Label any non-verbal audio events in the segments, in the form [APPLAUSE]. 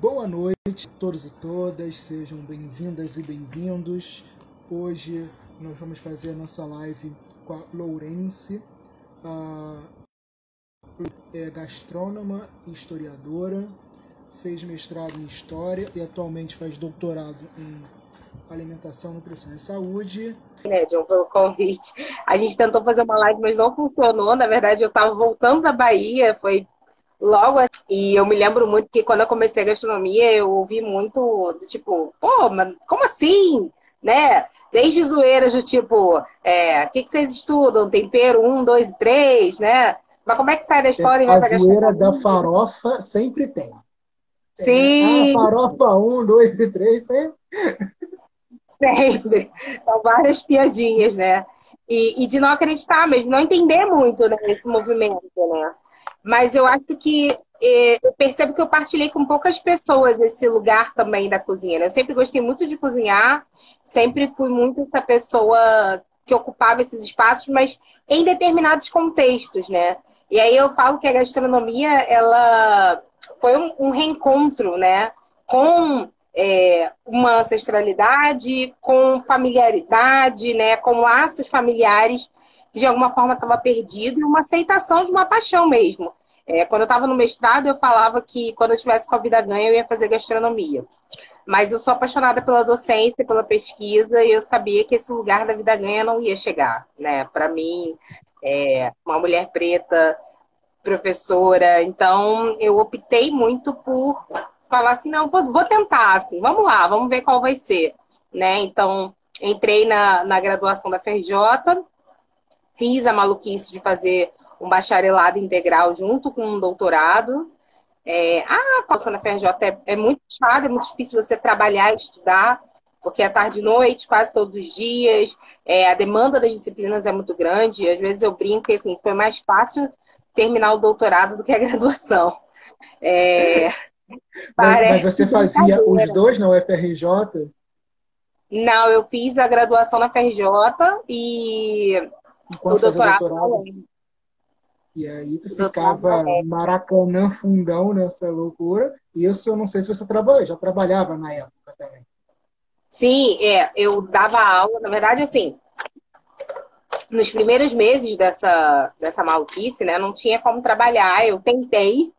Boa noite a todos e todas, sejam bem-vindas e bem-vindos. Hoje nós vamos fazer a nossa live com a Lourence, a é gastrônoma e historiadora, fez mestrado em História e atualmente faz doutorado em Alimentação, Nutrição e Saúde. Né, John, pelo convite. A gente tentou fazer uma live, mas não funcionou. Na verdade, eu estava voltando da Bahia, foi logo assim. E eu me lembro muito que quando eu comecei a gastronomia, eu ouvi muito, tipo, pô, mas como assim? Né? Desde zoeiras do tipo, é, o que, que vocês estudam? Tempero um, dois, três, né? Mas como é que sai da história? A zoeira da farofa sempre tem. Sim. É, ah, farofa um, dois e três sempre. Sempre. São várias piadinhas, né? E, e, de não acreditar mesmo, não entender muito né, esse movimento, né? Mas eu acho que eh, eu percebo que eu partilhei com poucas pessoas esse lugar também da cozinha. Né? Eu sempre gostei muito de cozinhar, sempre fui muito essa pessoa que ocupava esses espaços, mas em determinados contextos, né? E aí eu falo que a gastronomia, ela foi um, um reencontro, né? Com é, uma ancestralidade, com familiaridade, né? Com laços familiares que de alguma forma estava perdido e uma aceitação de uma paixão mesmo. É, quando eu estava no mestrado, eu falava que quando eu tivesse com a vida ganha, eu ia fazer gastronomia. Mas eu sou apaixonada pela docência, pela pesquisa, e eu sabia que esse lugar da vida ganha não ia chegar. Né? Para mim, é, uma mulher preta, professora, então eu optei muito por falar assim, não, vou, vou tentar, assim, vamos lá, vamos ver qual vai ser. Né? Então, entrei na, na graduação da FRJ, fiz a maluquice de fazer um bacharelado integral junto com um doutorado. É, ah, a na FRJ é, é muito chato, é muito difícil você trabalhar e estudar, porque é tarde e noite, quase todos os dias, é, a demanda das disciplinas é muito grande. Às vezes eu brinco que assim, foi mais fácil terminar o doutorado do que a [LAUGHS] graduação. É, mas, mas, você fazia os dois na UFRJ? Não, eu fiz a graduação na FRJ e o doutorado, doutorado. E aí tu ficava Maracanã fundão nessa loucura. E isso eu não sei se você trabalha, já trabalhava na época também. Sim, é, eu dava aula, na verdade, assim, nos primeiros meses dessa, dessa maluquice, né, não tinha como trabalhar, eu tentei,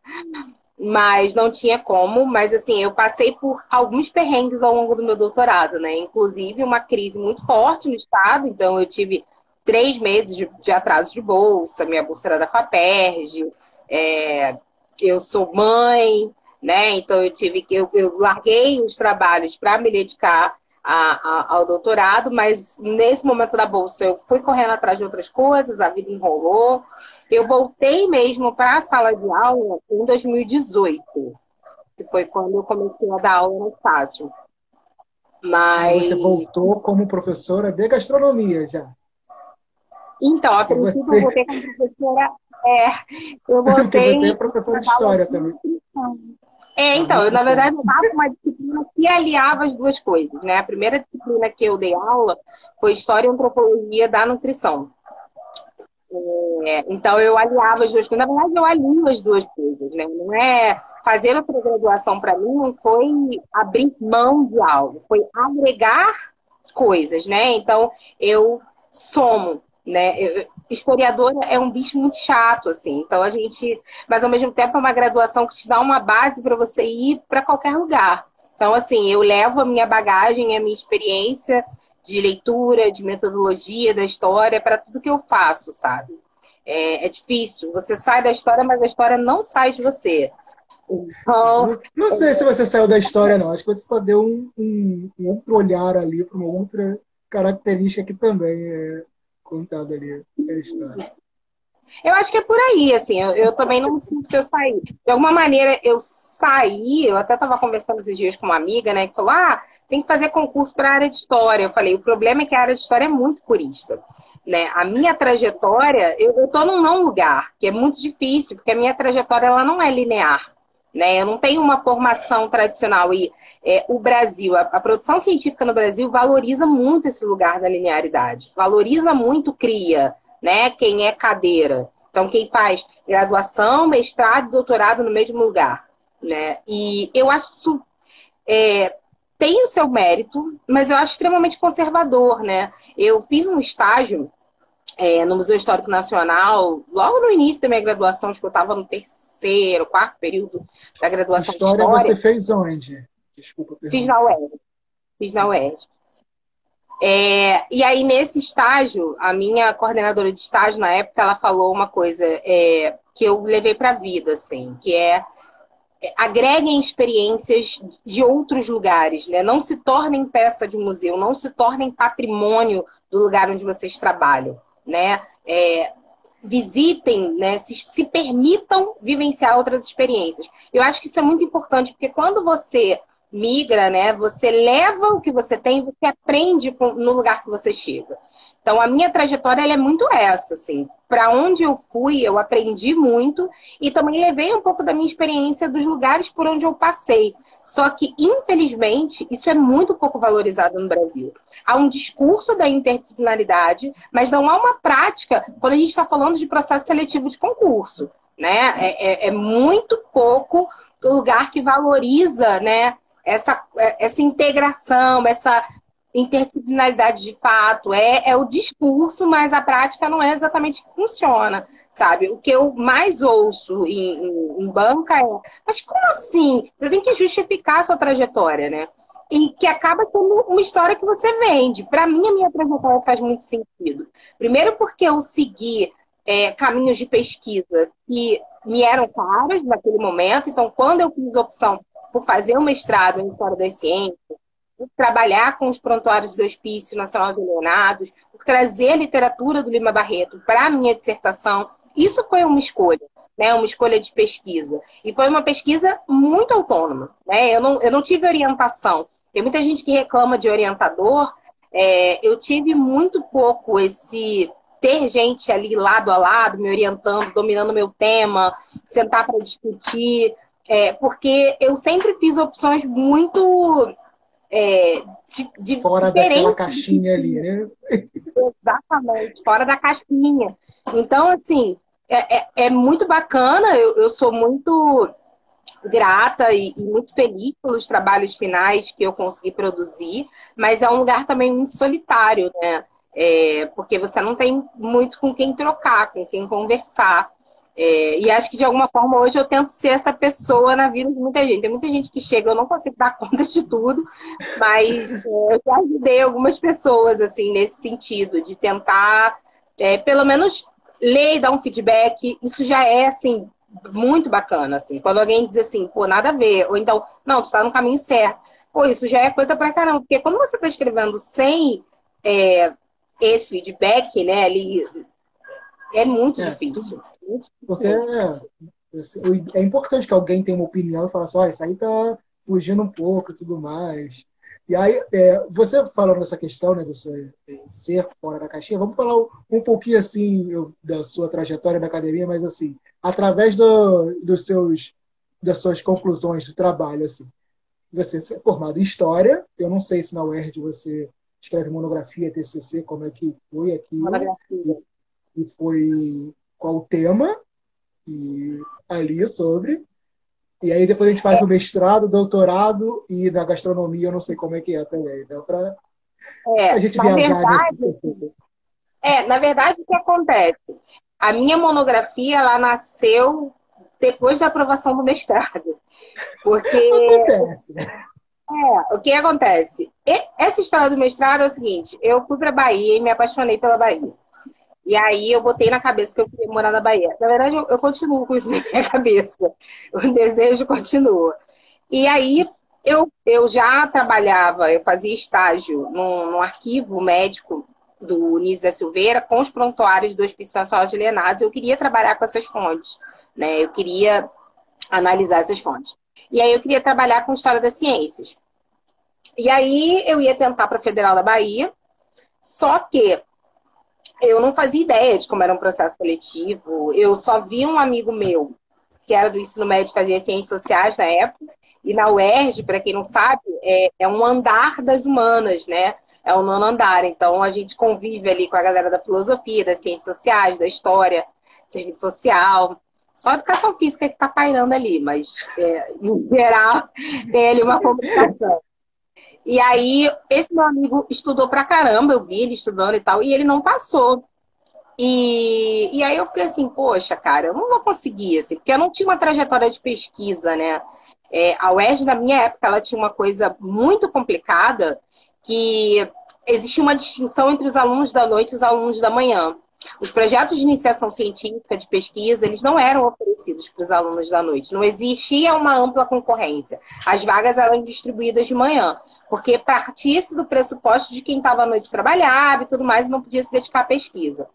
mas não tinha como, mas assim, eu passei por alguns perrengues ao longo do meu doutorado, né, inclusive uma crise muito forte no estado, então eu tive três meses de, de atraso de bolsa, minha bolsa era da FAPERJ, é, eu sou mãe, né? Então eu tive que eu, eu larguei os trabalhos para me dedicar a, a, ao doutorado, mas nesse momento da bolsa eu fui correndo atrás de outras coisas, a vida enrolou. Eu voltei mesmo para a sala de aula em 2018, que foi quando eu comecei a dar aula no estágio. Mas você voltou como professora de gastronomia já? Então, a princípio você... eu voltei como professora. É, eu [LAUGHS] voltei. você é professora de história também. É, então, eu, na verdade, eu estava uma disciplina que aliava as duas coisas, né? A primeira disciplina que eu dei aula foi História e Antropologia da Nutrição. É, então, eu aliava as duas coisas. Na verdade, eu alio as duas coisas, né? Não é... Fazer outra graduação, para mim, não foi abrir mão de algo, foi agregar coisas, né? Então, eu somo né? Historiador é um bicho muito chato, assim. Então a gente, mas ao mesmo tempo é uma graduação que te dá uma base para você ir para qualquer lugar. Então assim, eu levo a minha bagagem, a minha experiência de leitura, de metodologia da história para tudo que eu faço, sabe? É, é, difícil. Você sai da história, mas a história não sai de você. Então, não sei se você saiu da história, não. Acho que você só deu um, um, um outro olhar ali para uma outra característica que também é, contado ali a história. Eu acho que é por aí, assim, eu, eu, também não sinto que eu saí. De alguma maneira, eu saí, eu até estava conversando esses dias com uma amiga, né, que falou, ah, tem que fazer concurso para a área de história. Eu falei, o problema é que a área de história é muito purista. Né? A minha trajetória, eu estou num não lugar, que é muito difícil, porque a minha trajetória ela não é linear. Né? Eu não tenho uma formação tradicional. E é, o Brasil, a, a, produção científica no Brasil valoriza muito esse lugar da linearidade, valoriza muito cria, né? Quem é cadeira. Então, quem faz graduação, mestrado doutorado no mesmo lugar. né? E eu acho é, tem o seu mérito, mas eu acho extremamente conservador, né? Eu fiz um estágio é, no Museu Histórico Nacional, logo no início da minha graduação, acho que eu estava no terceiro, quarto período da graduação história, de História você fez onde? Desculpa. Fiz na UERJ. Fiz na UERJ. É, e aí, nesse estágio, a minha coordenadora de estágio, na época, ela falou uma coisa é, que eu levei para a vida, assim, que é, é agreguem experiências de outros lugares, né? Não se tornem peça de museu, não se tornem patrimônio do lugar onde vocês trabalham, né? É, visitem, né? Se, se permitam vivenciar outras experiências. Eu acho que isso é muito importante, porque quando você migra, né? Você leva o que você tem, você aprende no lugar que você chega. Então, a minha trajetória é muito essa, assim. Para onde eu fui, eu aprendi muito e também levei um pouco da minha experiência dos lugares por onde eu passei. Só que, infelizmente, isso é muito pouco valorizado no Brasil. Há um discurso da interdisciplinaridade, mas não há uma prática quando a gente está falando de processo seletivo de concurso. Né? É, é, é muito pouco o lugar que valoriza né, essa, é, essa integração, essa interdisciplinaridade de fato, é, é o discurso, mas a prática não é exatamente que funciona, sabe? O que eu mais ouço em, em, em banca é, mas como assim? Você tem que justificar a sua trajetória, né? E que acaba sendo uma história que você vende. Para mim, a minha trajetória faz muito sentido. Primeiro porque eu segui é, caminhos de pesquisa que me eram caros naquele momento. Então, quando eu fiz a opção por fazer um mestrado em História das Ciências, trabalhar com os prontuários do Hospício Nacional de Leonados, por trazer a literatura do Lima Barreto para a minha dissertação. Isso foi uma escolha, né? uma escolha de pesquisa. E foi uma pesquisa muito autônoma. Né? Eu, não, eu não tive orientação. Tem muita gente que reclama de orientador. É, eu tive muito pouco esse ter gente ali lado a lado, me orientando, dominando meu tema, sentar para discutir. É, porque eu sempre fiz opções muito é, de, de fora daquela caixinha ali, né? Exatamente, fora da caixinha. Então, assim, é, é, é muito bacana, eu, eu, sou muito grata e, e, muito feliz pelos trabalhos finais que eu consegui produzir, mas é um lugar também muito solitário, né? É, porque você não tem muito com quem trocar, com quem conversar. É, e acho que de alguma forma hoje eu tento ser essa pessoa na vida de muita gente. Tem muita gente que chega, eu não consigo dar [LAUGHS] conta de tudo, mas é, eu já ajudei algumas pessoas assim nesse sentido, de tentar é, pelo menos ler e dar um feedback. Isso já é assim muito bacana, assim. Quando alguém diz assim, pô, nada a ver, ou então, não, tu tá no caminho certo. Pô, isso já é coisa pra caramba, porque quando você tá escrevendo sem é, esse feedback, né, ali, é muito é, difícil. Porque é, é importante que alguém tenha uma opinião e fale assim, oh, isso aí tá fugindo um pouco e tudo mais. E aí, é, você falando dessa questão né, do seu é, ser fora da caixinha, vamos falar um pouquinho assim da sua trajetória na academia, mas assim, através do, dos seus, das suas conclusões do trabalho, assim. Você é formado em História, eu não sei se na UERJ você escreve monografia, TCC, como é que foi aqui. Monografia. E foi qual o tema e ali sobre. E aí depois a gente faz o mestrado, doutorado e na gastronomia eu não sei como é que é também. Então, para é, a gente viajar verdade, nesse... É, na verdade, o que acontece? A minha monografia ela nasceu depois da aprovação do mestrado. Porque. [LAUGHS] acontece. É, o que acontece? E essa história do mestrado é o seguinte: eu fui para Bahia e me apaixonei pela Bahia. E aí eu botei na cabeça que eu queria morar na Bahia. Na verdade, eu, eu continuo com isso na minha [LAUGHS] cabeça. O desejo continua. E aí eu, eu já trabalhava, eu fazia estágio no, no arquivo médico do Nise da Silveira com os prontuários do Hospício Nacional de Lenados. Eu queria trabalhar com essas fontes, né? Eu queria analisar essas fontes. E aí eu queria trabalhar com história das ciências. E aí eu ia tentar para a Federal da Bahia, só que eu não fazia ideia de como era um processo seletivo. Eu só vi um amigo meu, que era do ensino médio, fazia ciências sociais na época, e na UERJ, para quem não sabe, é, é, um andar das humanas, né? É o nono andar. Então a gente convive ali com a galera da filosofia, das ciências sociais, da história, serviço social. Só a educação física que está pairando ali, mas é, em geral tem ali uma comunicação. E aí, esse meu amigo estudou pra caramba, eu vi ele estudando e tal, e ele não passou. E, e aí eu fiquei assim, poxa, cara, eu não vou conseguir, assim, porque eu não tinha uma trajetória de pesquisa, né? É, a UERJ, na minha época, ela tinha uma coisa muito complicada, que existia uma distinção entre os alunos da noite e os alunos da manhã. Os projetos de iniciação científica, de pesquisa, eles não eram oferecidos para os alunos da noite. Não existia uma ampla concorrência. As vagas eram distribuídas de manhã, porque partisse do pressuposto de quem estava à noite trabalhava e tudo mais e não podia se dedicar à pesquisa.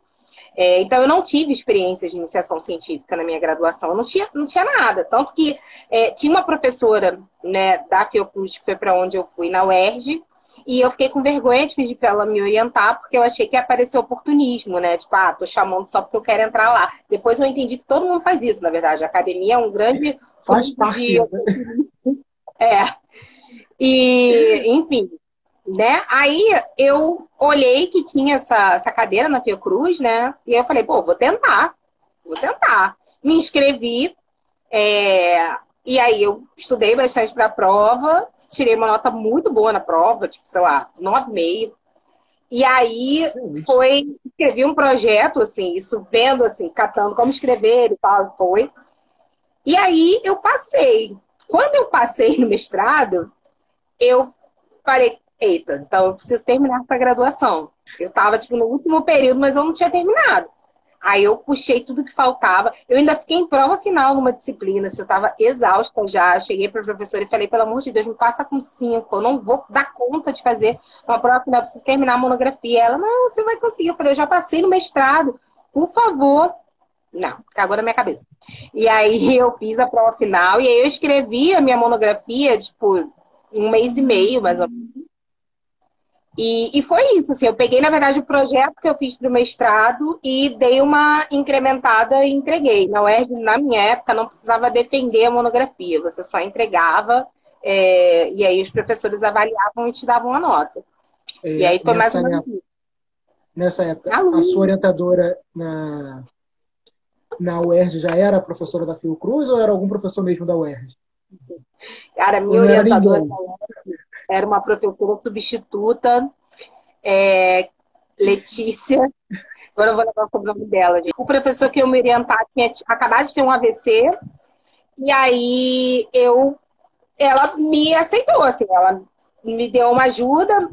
É, então, eu não tive experiência de iniciação científica na minha graduação, eu não tinha, não tinha nada. Tanto que é, tinha uma professora né, da Fiocruz, que foi para onde eu fui, na UERJ, e eu fiquei com vergonha de pedir para ela me orientar, porque eu achei que ia aparecer oportunismo, né? Tipo, ah, tô chamando só porque eu quero entrar lá. Depois eu entendi que todo mundo faz isso, na verdade. A academia é um grande. Faz parte. De... É. E, enfim, né? Aí eu olhei que tinha essa, essa cadeira na Fiocruz, né? E eu falei, pô, vou tentar, vou tentar. Me inscrevi, é... e aí eu estudei bastante para a prova, tirei uma nota muito boa na prova, tipo, sei lá, 9,5. E aí foi, escrevi um projeto, assim, isso vendo, assim, catando como escrever e tal, foi. E aí eu passei. Quando eu passei no mestrado, eu falei, eita, então eu preciso terminar essa graduação. Eu estava, tipo, no último período, mas eu não tinha terminado. Aí eu puxei tudo que faltava. Eu ainda fiquei em prova final numa disciplina, se eu estava exausta já. Cheguei para a professora e falei, pelo amor de Deus, me passa com cinco. Eu não vou dar conta de fazer uma prova final, eu preciso terminar a monografia. Ela, não, você vai conseguir. Eu falei, eu já passei no mestrado, por favor. Não, cagou na minha cabeça. E aí [LAUGHS] eu fiz a prova final e aí eu escrevi a minha monografia, tipo, um mês e meio, mais ou menos. E, e foi isso, assim, eu peguei, na verdade, o projeto que eu fiz para o mestrado e dei uma incrementada e entreguei. Na UERJ, na minha época, não precisava defender a monografia, você só entregava é, e aí os professores avaliavam e te davam a nota. É, e aí foi mais ou menos isso. Nessa época, a sua orientadora na, na UERJ já era professora da Fiocruz ou era algum professor mesmo da UERJ? Cara, minha orientadora era uma professora substituta, é, Letícia. Agora eu vou levar o nome dela. Gente. O professor que eu me orientar tinha acabado de ter um AVC. E aí eu ela me aceitou, assim, ela me deu uma ajuda.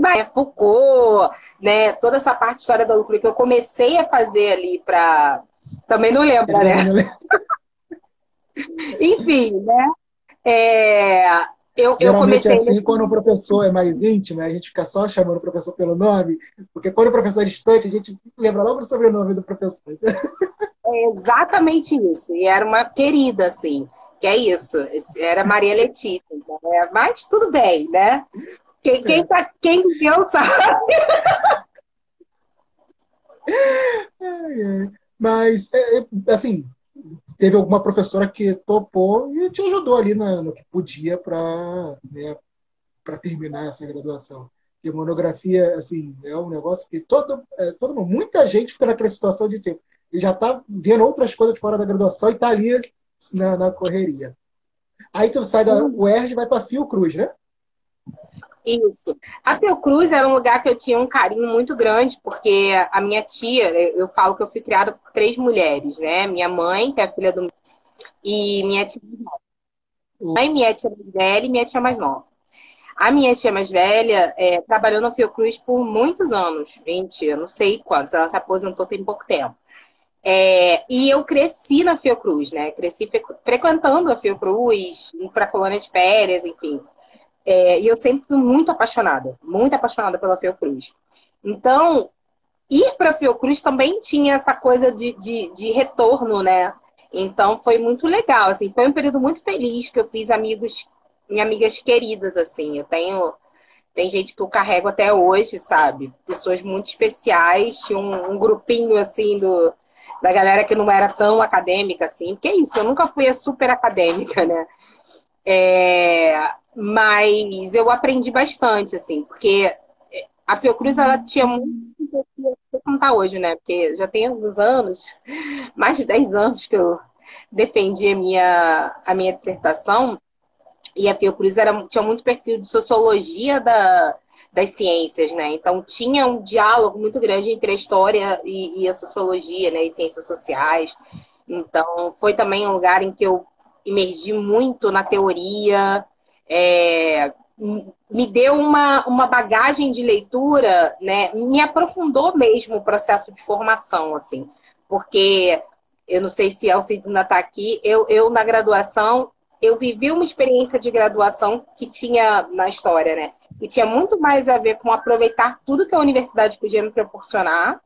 Mas Foucault, né? Toda essa parte de história da lucro que eu comecei a fazer ali para. Também não lembra, né? [LAUGHS] Enfim, né? É, eu, eu comecei. assim, quando o professor é mais íntimo, a gente fica só chamando o professor pelo nome, porque quando o professor é distante, a gente lembra logo do sobrenome do professor. É exatamente isso. E era uma querida, assim. Que é isso. Era Maria Letícia. Né? Mas tudo bem, né? Quem, quem, tá, quem sabe. [LAUGHS] Mas, é, é, assim, teve alguma professora que topou e te ajudou ali no, no que podia para né, terminar essa graduação. Porque monografia, assim, é um negócio que todo, é, todo muita gente fica naquela situação de tipo, e já está vendo outras coisas fora da graduação e está ali na, na, correria. Aí tu sai da UERJ e vai para Fiocruz, né? Isso. A Fiocruz era um lugar que eu tinha um carinho muito grande, porque a minha tia, eu falo que eu fui criada por três mulheres, né? Minha mãe, que é filha do. E minha tia mais nova. Mãe, minha tia mais velha e minha tia mais nova. A minha tia mais velha é, trabalhou na Fiocruz por muitos anos, 20, eu não sei quantos, ela se aposentou tem pouco tempo. É, e eu cresci na Fiocruz, né? Cresci frequentando a Fiocruz, para colônia de férias, enfim. É, e eu sempre fui muito apaixonada, muito apaixonada pela Fiocruz. Então, ir para a Fiocruz também tinha essa coisa de, de, de, retorno, né? Então, foi muito legal, assim, foi um período muito feliz que eu fiz amigos, minhas amigas queridas, assim. Eu tenho, tem gente que eu carrego até hoje, sabe? Pessoas muito especiais, tinha um, um grupinho, assim, do, da galera que não era tão acadêmica, assim. Porque é isso, eu nunca fui a super acadêmica, né? É, mas eu aprendi bastante, assim, porque a Fiocruz ela tinha muito como está hoje, né? Porque já tem alguns anos, [LAUGHS] mais de 10 anos que eu defendi a minha, a minha dissertação, e a Fiocruz era, tinha muito perfil de sociologia da, das ciências, né? Então tinha um diálogo muito grande entre a história e, e a sociologia, né? E ciências sociais. Então foi também um lugar em que eu imergi muito na teoria, é, me deu uma, uma bagagem de leitura, né? Me aprofundou mesmo o processo de formação, assim, porque eu não sei se a Alcidina está aqui, eu, eu na graduação, eu vivi uma experiência de graduação que tinha na história, né? E tinha muito mais a ver com aproveitar tudo que a universidade podia me proporcionar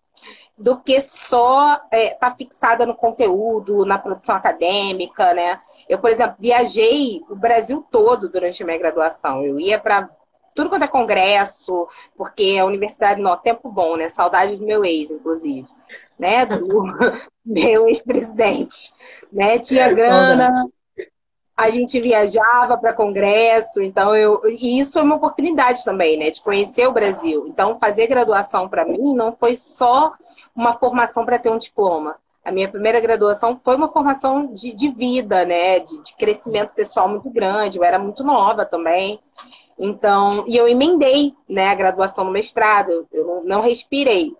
do que só estar é, tá fixada no conteúdo, na produção acadêmica, né? Eu, por exemplo, viajei o Brasil todo durante a minha graduação. Eu ia para tudo quanto é congresso, porque a universidade, não, tempo bom, né? Saudade do meu ex, inclusive, né? Do [LAUGHS] meu ex-presidente, né? Tinha grana, a gente viajava para congresso, então eu e isso é uma oportunidade também, né? De conhecer o Brasil. Então, fazer graduação para mim não foi só uma formação para ter um diploma. A minha primeira graduação foi uma formação de, de vida, né? De, de, crescimento pessoal muito grande. Eu era muito nova também. Então, e eu emendei, né? A graduação no mestrado. Eu não, não respirei.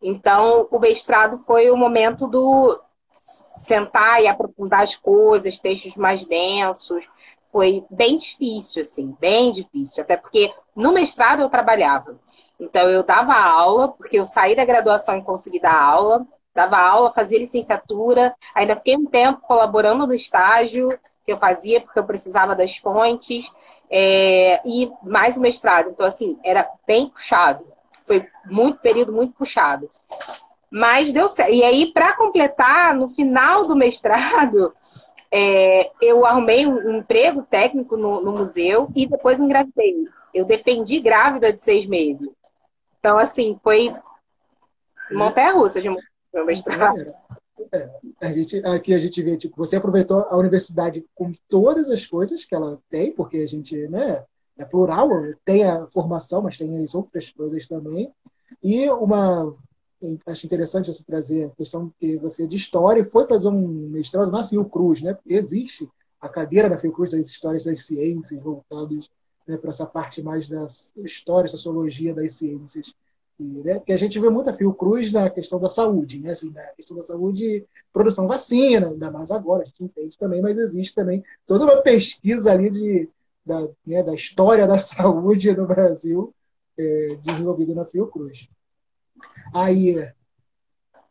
Então, o mestrado foi o momento do sentar e aprofundar as coisas, textos mais densos. Foi bem difícil, assim, bem difícil. Até porque no mestrado eu trabalhava. Então, eu dava aula, porque eu saí da graduação e consegui dar aula dava aula, fazia licenciatura, ainda fiquei um tempo colaborando no estágio que eu fazia, porque eu precisava das fontes, é, e mais o mestrado. Então, assim, era bem puxado. Foi muito período muito puxado. Mas deu certo. E aí, para completar, no final do mestrado, [LAUGHS] é, eu arrumei um emprego técnico no, no museu e depois engravidei. Eu defendi grávida de seis meses. Então, assim, foi montanha russa de meu mestrado. É, a gente, aqui a gente vê, tipo, você aproveitou a universidade com todas as coisas que ela tem, porque a gente, né, é plural, tem a formação, mas tem as outras coisas também. E uma, acho interessante você trazer a questão que você de história foi fazer um mestrado na Fiocruz, né? Porque existe a cadeira da Fiocruz das histórias das ciências voltadas né, para essa parte mais da história, sociologia das ciências né? que a gente vê muita Fiocruz na questão da saúde, né? Assim, na questão da saúde, produção vacina, ainda mais agora, a gente entende também, mas existe também toda uma pesquisa ali de, da, né, da história da [LAUGHS] saúde no Brasil é, desenvolvida na Fiocruz. Aí,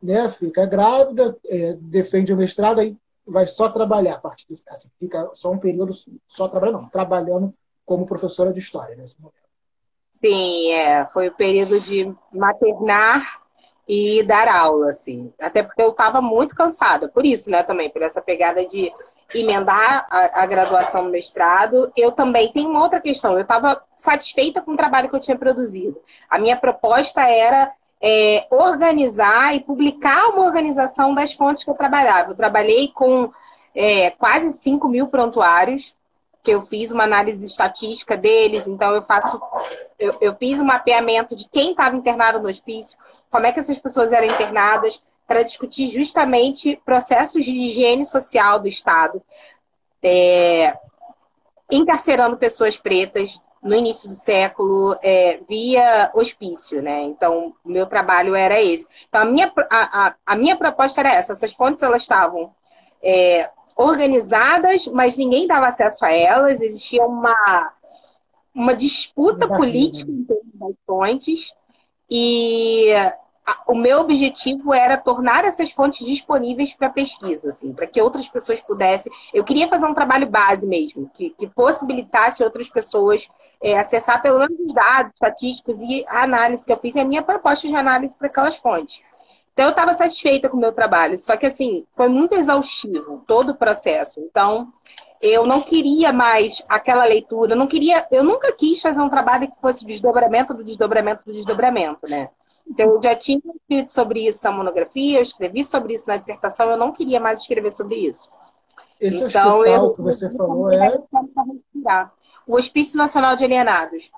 né, fica grávida, é, defende o mestrado, aí vai só trabalhar a partir disso. Assim, fica só um período só trabalhando, não, trabalhando como professora de história nesse momento. Sim, é. Foi o período de maternar e dar aula, assim. Até porque eu estava muito cansada, por isso, né, também, por essa pegada de emendar a, a, graduação no mestrado. Eu também tenho uma outra questão. Eu estava satisfeita com o trabalho que eu tinha produzido. A minha proposta era é, organizar e publicar uma organização das fontes que eu trabalhava. Eu trabalhei com é, quase 5 mil prontuários que eu fiz uma análise estatística deles, então eu faço, eu, eu fiz um mapeamento de quem estava internado no hospício, como é que essas pessoas eram internadas, para discutir justamente processos de higiene social do Estado, é, encarcerando pessoas pretas no início do século é, via hospício, né? Então, o meu trabalho era esse. Então, a minha, a, a, a minha proposta era essa. Essas fontes, elas estavam é, organizadas, mas ninguém dava acesso a elas, existia uma, uma disputa política em termos das fontes, e o meu objetivo era tornar essas fontes disponíveis para pesquisa, assim, para que outras pessoas pudessem. Eu queria fazer um trabalho base mesmo, que, que possibilitasse outras pessoas é, acessar pelo menos os dados estatísticos e a análise que eu fiz e a minha proposta de análise para aquelas fontes. Então, eu estava satisfeita com o meu trabalho, só que, assim, foi muito exaustivo todo o processo. Então, eu não queria mais aquela leitura, eu não queria, eu nunca quis fazer um trabalho que fosse desdobramento do desdobramento do desdobramento, né? Então, eu já tinha escrito sobre isso na monografia, eu escrevi sobre isso na dissertação, eu não queria mais escrever sobre isso. Esse então, hospital eu, que você falou é... O Hospício Nacional de Alienados.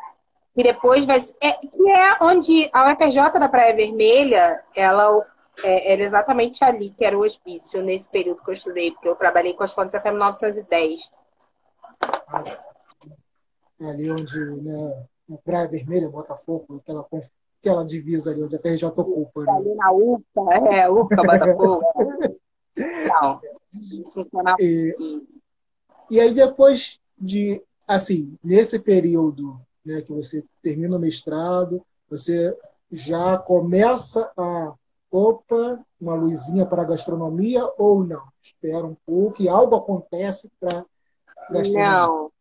E depois vai. É, que é onde a UFRJ da Praia Vermelha, ela é, era exatamente ali que era o hospício, nesse período que eu estudei, porque eu trabalhei com as fontes até 1910. É ali onde, né, na Praia Vermelha, Botafogo, aquela, aquela divisa ali onde a FRJ ocupa. Né? Ali na UFA, é, UFA, Botafogo. Não, funcionava e, e aí depois de, assim, nesse período né, que você termina o mestrado, você já começa a opa, uma luzinha para a gastronomia ou não? Espera um pouco e algo acontece para gastronomia. Não.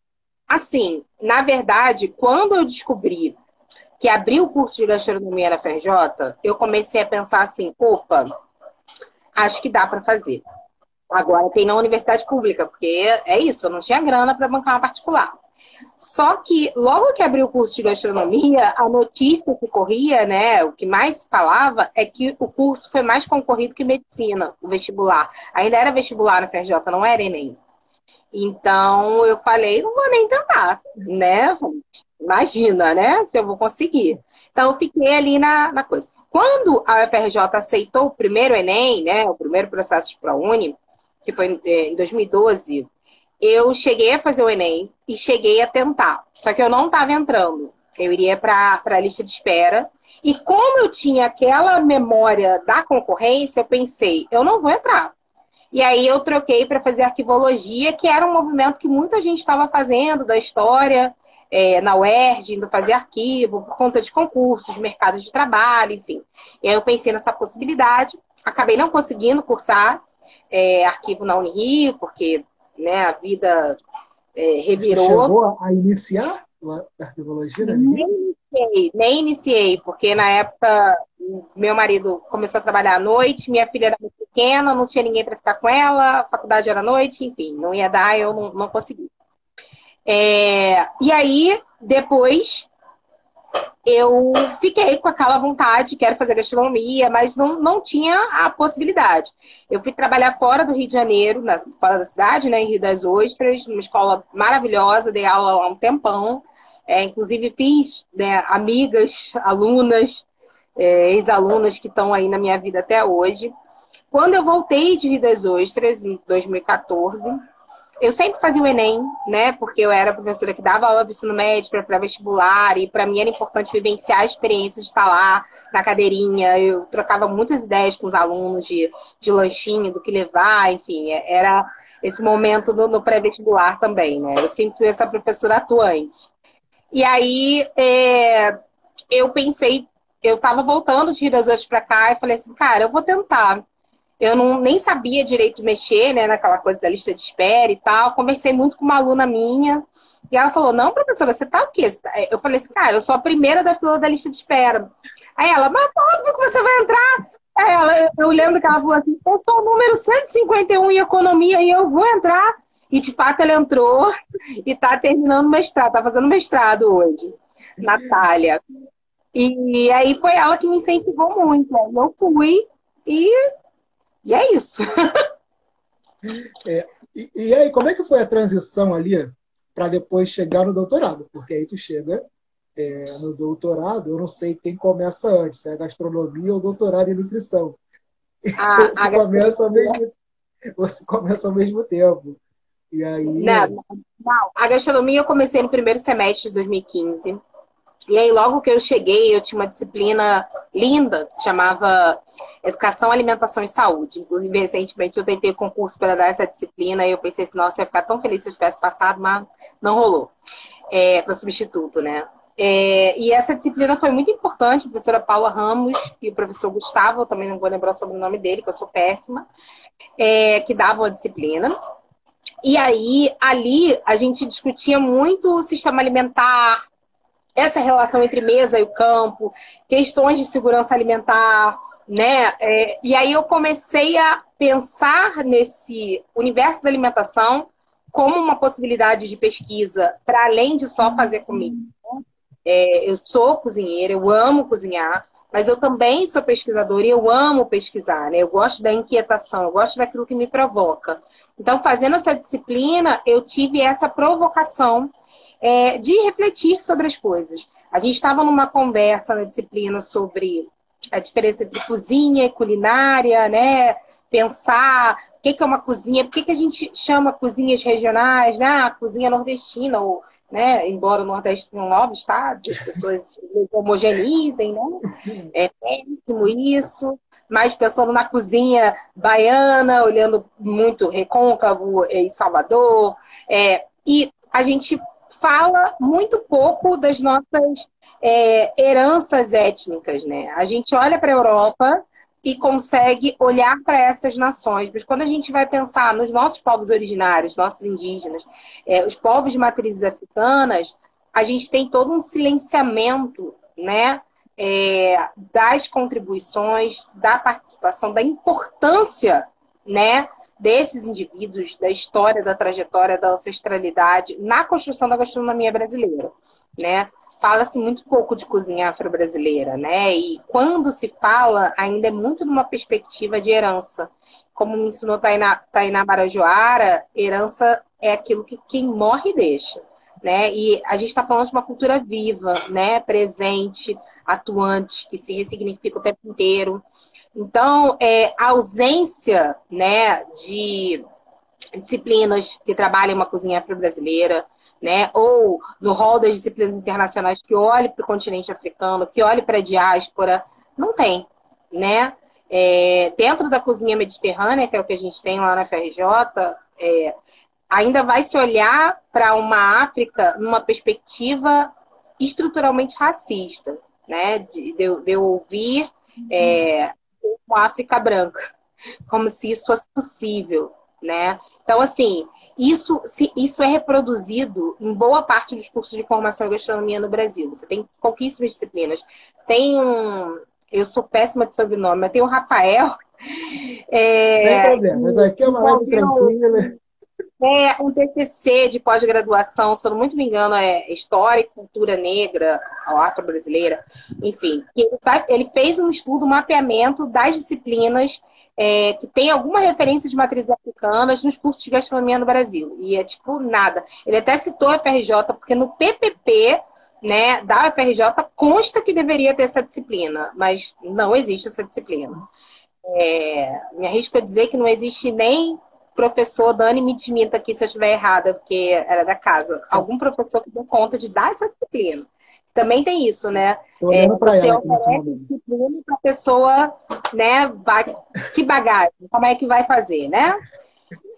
Assim, na verdade, quando eu descobri que abri o curso de gastronomia na FRJ, eu comecei a pensar assim, opa, acho que dá para fazer. Agora tem na universidade pública, porque é isso, eu não tinha grana para bancar uma particular. Só que logo que abriu o curso de gastronomia, a notícia que corria, né, o que mais falava é que o curso foi mais concorrido que medicina, o vestibular. Ainda era vestibular na FRJ, não era ENEM. Então eu falei, não vou nem tentar, né? Imagina, né? Se eu vou conseguir. Então eu fiquei ali na, na coisa. Quando a UFRJ aceitou o primeiro Enem, né, o primeiro processo de ProUni, que foi em 2012, eu cheguei a fazer o Enem e cheguei a tentar. Só que eu não estava entrando. Eu iria para a lista de espera. E como eu tinha aquela memória da concorrência, eu pensei, eu não vou entrar. E aí eu troquei para fazer arquivologia, que era um movimento que muita gente estava fazendo da história, é, na UERJ, indo fazer arquivo, por conta de concursos, mercado de trabalho, enfim. E aí eu pensei nessa possibilidade, acabei não conseguindo cursar é, arquivo na Unirio, porque né, a vida é, revirou. Você chegou a iniciar a arquivologia? Né? Nem iniciei, nem iniciei, porque na época meu marido começou a trabalhar à noite, minha filha era muito pequena, não tinha ninguém para ficar com ela, a faculdade era à noite, enfim, não ia dar, eu não, não consegui. É, e aí, depois, eu fiquei com aquela vontade, quero fazer gastronomia, mas não, não tinha a possibilidade. Eu fui trabalhar fora do Rio de Janeiro, na, fora da cidade, né, em Rio das Ostras, numa escola maravilhosa, dei aula há um tempão. É, inclusive fiz né, amigas, alunas, é, ex-alunas que estão aí na minha vida até hoje. Quando eu voltei de Rio das Ostras, em 2014, eu sempre fazia o Enem, né? Porque eu era professora que dava aula de ensino médio para vestibular, e para mim era importante vivenciar a experiência de estar lá na cadeirinha. Eu trocava muitas ideias com os alunos de, de lanchinho, do que levar, enfim, é, era esse momento no, no pré-vestibular também, né? Eu sempre fui essa professora atuante. E aí é, eu pensei, eu estava voltando de Rio das Ostras para cá e falei assim, cara, eu vou tentar. Eu não, nem sabia direito mexer, né, naquela coisa da lista de espera e tal. Conversei muito com uma aluna minha. E ela falou: Não, professora, você tá o quê? Tá... Eu falei assim: Cara, eu sou a primeira da fila da lista de espera. Aí ela, mas óbvio que você vai entrar. Aí ela, eu lembro que ela falou assim: Eu sou o número 151 em economia e eu vou entrar. E de fato ela entrou e tá terminando o mestrado, tá fazendo mestrado hoje. Natália. E aí foi ela que me incentivou muito. Eu fui e e é isso. é, e, e, aí, como é que foi a transição ali para depois chegar no doutorado? Porque aí tu chega é, no doutorado, eu não sei quem começa antes, se é gastronomia ou doutorado em nutrição. Ah, [LAUGHS] você, começa ao mesmo, você começa ao mesmo tempo. E aí... Não, não, a gastronomia eu comecei no primeiro semestre de 2015. E aí, logo que eu cheguei, eu tinha uma disciplina linda, que chamava Educação, Alimentação e Saúde. Inclusive, recentemente eu tentei concurso para dar essa disciplina e eu pensei assim, nossa, eu ia ficar tão feliz se eu tivesse passado, mas não rolou. É, para substituto, né? É, e essa disciplina foi muito importante, a professora Paula Ramos e o professor Gustavo, também não vou lembrar sobre o nome dele, que eu sou péssima, é, que davam a disciplina. E aí, ali, a gente discutia muito o sistema alimentar, essa relação entre mesa e o campo, questões de segurança alimentar, né? É, e aí eu comecei a pensar nesse universo da alimentação como uma possibilidade de pesquisa para além de só fazer comida. É, eu sou cozinheira, eu amo cozinhar, mas eu também sou pesquisadora e eu amo pesquisar, né? Eu gosto da inquietação, eu gosto daquilo que me provoca. Então, fazendo essa disciplina, eu tive essa provocação é, de refletir sobre as coisas. A gente estava numa conversa na disciplina sobre a diferença entre cozinha e culinária, né? Pensar o que é uma cozinha, por que a gente chama cozinhas regionais, né? A cozinha nordestina, ou, né? embora o Nordeste tenha nove estados, as pessoas homogeneizem, né? É isso. Mas pensando na cozinha baiana, olhando muito Recôncavo e Salvador. É, e a gente fala muito pouco das nossas é, heranças étnicas, né? A gente olha para a Europa e consegue olhar para essas nações. Mas quando a gente vai pensar nos nossos povos originários, nossos indígenas, é, os povos de matrizes africanas, a gente tem todo um silenciamento, né? É, das contribuições, da participação, da importância, né? Desses indivíduos, da história, da trajetória, da ancestralidade na construção da gastronomia brasileira, né? fala-se muito pouco de cozinha afro-brasileira, né? E quando se fala, ainda é muito numa perspectiva de herança. Como me ensinou Tainá, Tainá Barajoara, herança é aquilo que quem morre deixa, né? E a gente está falando de uma cultura viva, né? Presente, atuante, que se ressignifica o tempo inteiro. Então, é, a ausência, né, de disciplinas que trabalham uma cozinha afro-brasileira, né? ou no rol das disciplinas internacionais que olhe para o continente africano, que olhe para a diáspora, não tem. Né? É, dentro da cozinha mediterrânea, que é o que a gente tem lá na FRJ, é, ainda vai se olhar para uma África numa perspectiva estruturalmente racista, né? de, de, de ouvir é, uma África branca, como se isso fosse possível. Né? Então, assim, isso, se, isso é reproduzido em boa parte dos cursos de formação em gastronomia no Brasil. Você tem pouquíssimas disciplinas. Tem um. Eu sou péssima de sobrenome, mas tem o Rafael. [LAUGHS] É, Sem problema, mas aqui é uma live tranquila. É um TCC de pós-graduação, se eu não me engano, é História e Cultura Negra, afro-brasileira, enfim. Ele, ele fez um estudo, um mapeamento das disciplinas é, que tem alguma referência de matrizes africanas nos cursos de gastronomia no Brasil. E é tipo nada. Ele até citou a FRJ, porque no PPP né, da UFRJ consta que deveria ter essa disciplina, mas não existe essa disciplina. É, me arrisco a dizer que não existe nem professor, Dani me desminta aqui se eu estiver errada, porque era da casa, algum professor que deu conta de dar essa disciplina. Também tem isso, né? É, você oferece disciplina para a pessoa, né? Vai, que bagagem, como é que vai fazer, né?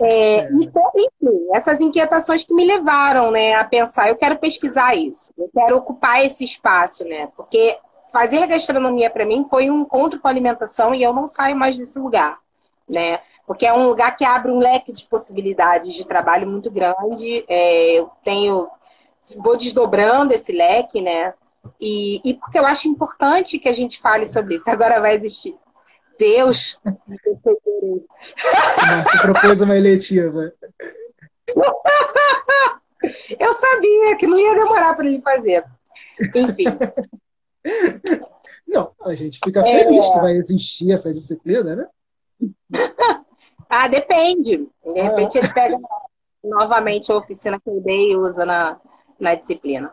É, é. Então, enfim, essas inquietações que me levaram né, a pensar, eu quero pesquisar isso, eu quero ocupar esse espaço, né? Porque fazer gastronomia para mim foi um encontro com a alimentação e eu não saio mais desse lugar, né? Porque é um lugar que abre um leque de possibilidades de trabalho muito grande. É, eu tenho vou desdobrando esse leque, né? E, e porque eu acho importante que a gente fale sobre isso. Agora vai existir. Deus. Você propôs uma eletiva. [LAUGHS] Eu sabia que não ia demorar para ele fazer. Enfim. Não, a gente fica feliz é... que vai existir essa disciplina, né? [LAUGHS] Ah, depende. De repente ah. ele pega novamente a oficina que eu dei e usa na, na disciplina.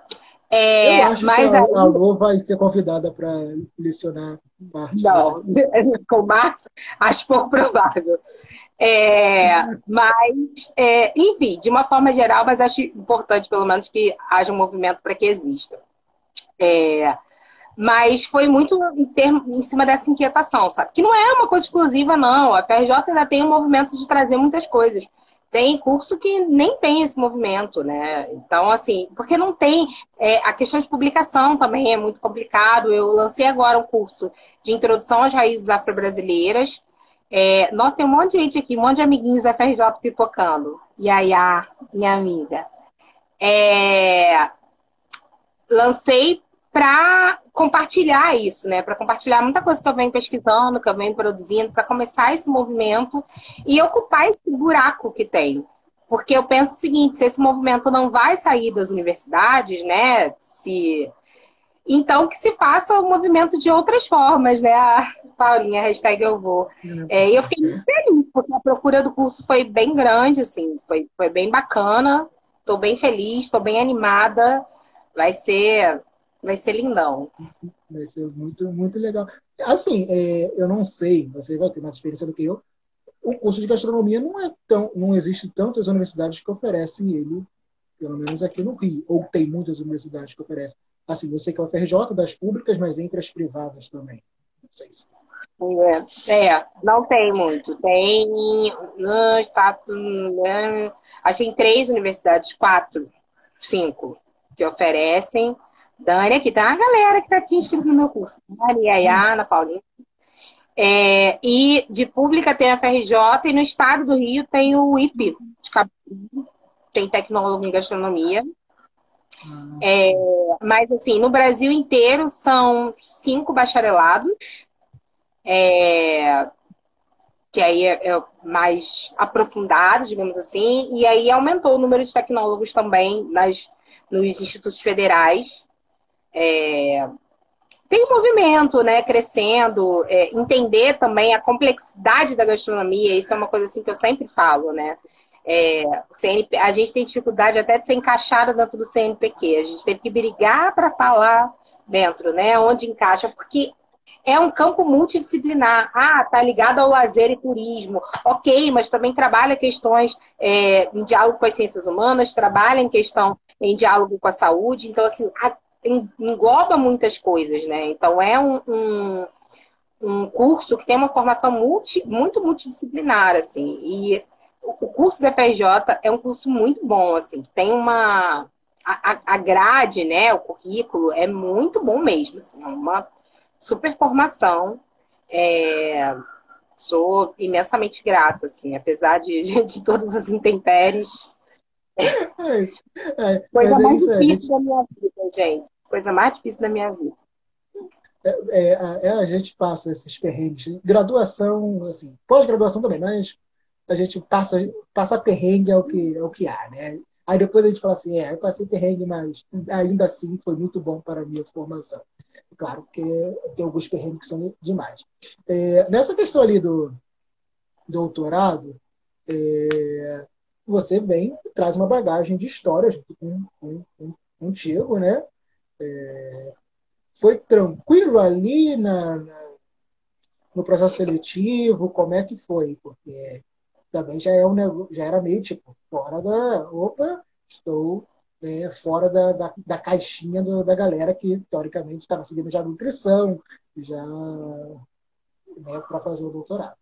É, eu acho mas que a, aí... a Lô vai ser convidada para lecionar Marx. Não, [LAUGHS] com Marx acho pouco provável. É, mas, é, enfim, de uma forma geral, mas acho importante, pelo menos, que haja um movimento para que exista. É, mas foi muito em, termo, em cima dessa inquietação, sabe? Que não é uma coisa exclusiva, não. A FRJ ainda tem um movimento de trazer muitas coisas. Tem curso que nem tem esse movimento, né? Então, assim, porque não tem. É, a questão de publicação também é muito complicado. Eu lancei agora um curso de introdução às raízes afro-brasileiras. É, nossa, tem um monte de gente aqui, um monte de amiguinhos da FRJ pipocando. Yaya, minha amiga. É, lancei para compartilhar isso, né? Para compartilhar muita coisa que eu venho pesquisando, que eu venho produzindo, para começar esse movimento e ocupar esse buraco que tem. Porque eu penso o seguinte, se esse movimento não vai sair das universidades, né? Se então que se faça o movimento de outras formas, né? A Paulinha, hashtag eu vou. Uhum. É, eu fiquei muito feliz, porque a procura do curso foi bem grande, assim, foi, foi bem bacana. Estou bem feliz, estou bem animada. Vai ser vai ser lindão. Vai ser muito, muito legal. Assim, é, eu não sei, você vai ter mais experiência do que eu. O curso de gastronomia não é tão, não existe tantas universidades que oferecem ele, pelo menos aqui no Rio, ou tem muitas universidades que oferecem. Assim, eu sei que é o FRJ das públicas, mas entre as privadas também. Não sei se. É, é, não tem muito. Tem um, quatro, né? acho que tem três universidades, quatro, cinco, que oferecem. Dani, aqui tá a galera que está aqui inscrito no meu curso. Dani, Ayana, Paulinha. É, e de pública tem a FRJ e no estado do Rio tem o IP, de tem tecnólogo em gastronomia. Ah. É, mas assim, no Brasil inteiro são cinco bacharelados, é, que aí é, é, mais aprofundado, digamos assim, e aí aumentou o número de tecnólogos também nas, nos institutos federais. É, tem um movimento, né, crescendo, é, entender também a complexidade da gastronomia, isso é uma coisa assim que eu sempre falo, né? É, CNP, a gente tem dificuldade até de ser encaixada dentro do CNPq, a gente teve que brigar para falar dentro, né, onde encaixa, porque é um campo multidisciplinar. Ah, tá ligado ao lazer e turismo. Ok, mas também trabalha questões é, em diálogo com as ciências humanas, trabalha em questão em diálogo com a saúde. Então, assim, a, engloba muitas coisas, né? Então é um, um, um, curso que tem uma formação multi, muito multidisciplinar, assim, e o curso da FRJ é um curso muito bom, assim, tem uma a, a grade, né, o currículo é muito bom mesmo, assim, é uma super formação. É, sou imensamente grata, assim, apesar de, [LAUGHS] de todas as intempéries. É isso. É, Coisa é mais é difícil gente... da minha vida, gente. Coisa mais difícil da minha vida. É, é, a gente passa esses perrengues. Graduação, assim, pós-graduação também, mas a gente passa, passa perrengue é o que, é o que há, né? Aí depois a gente fala assim, é, eu passei perrengue, mas ainda assim foi muito bom para a minha formação. Claro que tem alguns perrengues que são demais. É, nessa questão ali do doutorado, é, você vem e traz uma bagagem de história junto com, contigo, né? É, foi tranquilo ali na, na, no processo seletivo? Como é que foi? Porque também já, é um, já era meio tipo, fora da. Opa, estou né, fora da, da, da caixinha do, da galera que, teoricamente, estava seguindo já nutrição, já né, para fazer o doutorado.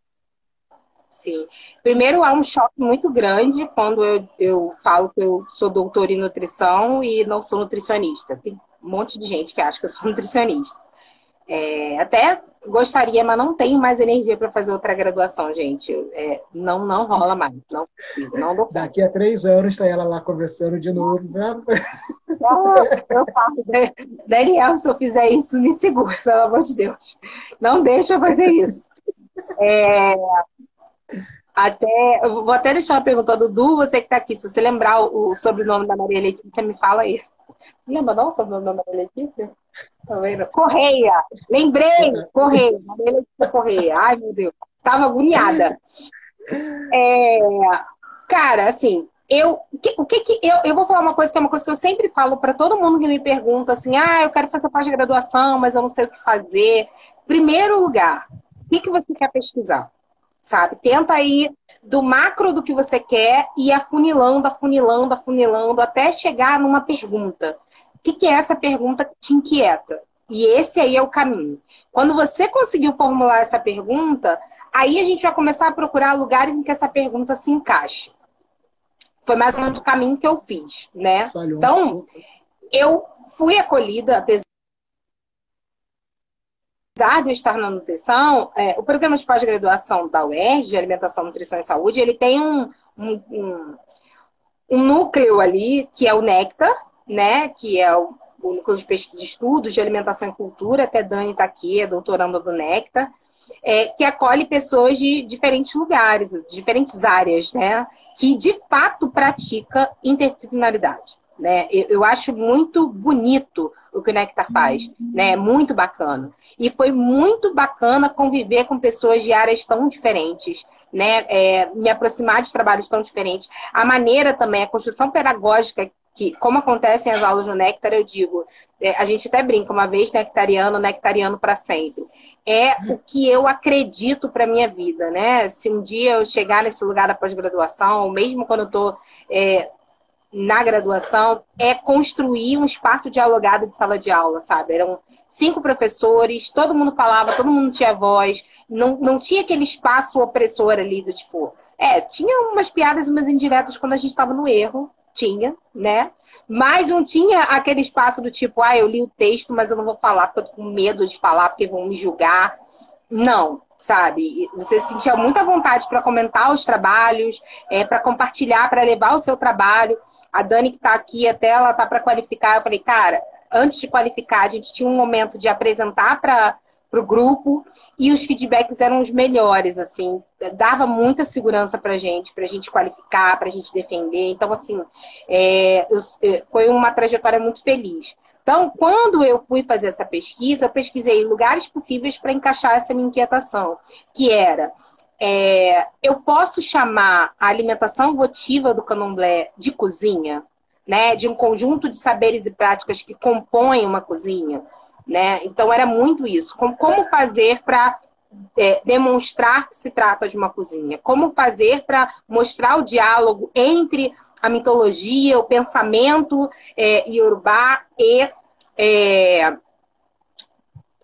Sim. Primeiro, há um choque muito grande quando eu, eu falo que eu sou doutora em nutrição e não sou nutricionista. Tem um monte de gente que acha que eu sou [LAUGHS] nutricionista. É, até gostaria, mas não tenho mais energia para fazer outra graduação, gente. É, não, não rola mais. Não, não dou Daqui a três anos está ela lá conversando de novo. Né? eu falo? Daniel, se eu fizer isso, me segura, pelo amor de Deus. Não deixa eu fazer isso. É, até, eu vou até deixar uma pergunta do Du, você que está aqui, se você lembrar o, o sobrenome da Maria Letícia, me fala isso. Lembra não o sobrenome da Maria Letícia? Tá? Correia. Lembrei. Correia. Maria Letícia Correia. Ai, meu Deus. Tava agoniada. É, cara, assim, eu, o que que eu, eu vou falar uma coisa que é uma coisa que eu sempre falo para todo mundo que me pergunta assim, ah, eu quero fazer pós-graduação, mas eu não sei o que fazer. Primeiro lugar, o que, que você quer pesquisar? Sabe? Tenta ir do macro do que você quer e afunilando, afunilando, afunilando, até chegar numa pergunta que, que é essa pergunta que te inquieta? E esse aí é o caminho. Quando você conseguiu formular essa pergunta, aí a gente vai começar a procurar lugares em que essa pergunta se encaixe. Foi mais ou menos o caminho que eu fiz, né? Então, eu fui acolhida, apesar de eu estar na nutrição, é, o programa de pós-graduação da UERJ, de Alimentação, Nutrição e Saúde, ele tem um, um, um, um núcleo ali, que é o Nectar, né, que é o, o núcleo de pesquisa de estudos de alimentação e cultura, até Dani está aqui, é doutoranda do Necta, é, que acolhe pessoas de diferentes lugares, diferentes áreas, né, que de fato pratica interdisciplinaridade. Né? Eu, eu acho muito bonito o que o Nectar faz, né? Muito bacana. E foi muito bacana conviver com pessoas de áreas tão diferentes, né? É, me aproximar de trabalhos tão diferentes. A maneira também, a construção pedagógica que, como acontecem as aulas no Nectar, eu digo, é, a gente até brinca, uma vez nectariano, nectariano para sempre. É o que eu acredito para minha vida, né? Se um dia eu chegar nesse lugar da pós-graduação, mesmo quando eu estou é, na graduação, é construir um espaço dialogado de sala de aula, sabe? Eram cinco professores, todo mundo falava, todo mundo tinha voz, não, não tinha aquele espaço opressor ali do tipo. É, tinha umas piadas, umas indiretas quando a gente estava no erro, tinha, né? Mas não tinha aquele espaço do tipo, ah, eu li o texto, mas eu não vou falar porque eu tô com medo de falar, porque vão me julgar. Não, sabe? Você sentia muita vontade para comentar os trabalhos, é, para compartilhar, para levar o seu trabalho. A Dani que está aqui, até ela tá para qualificar. Eu falei, cara, antes de qualificar, a gente tinha um momento de apresentar para o grupo e os feedbacks eram os melhores, assim, dava muita segurança para gente, para a gente qualificar, para a gente defender. Então, assim, é, eu, é, foi uma trajetória muito feliz. Então, quando eu fui fazer essa pesquisa, eu pesquisei lugares possíveis para encaixar essa minha inquietação, que era é, eu posso chamar a alimentação votiva do candomblé de cozinha? né, de um conjunto de saberes e práticas que compõem uma cozinha, né? Então era muito isso. Como, fazer para é, demonstrar que se trata de uma cozinha? Como fazer para mostrar o diálogo entre a mitologia, o pensamento é, iorubá e é,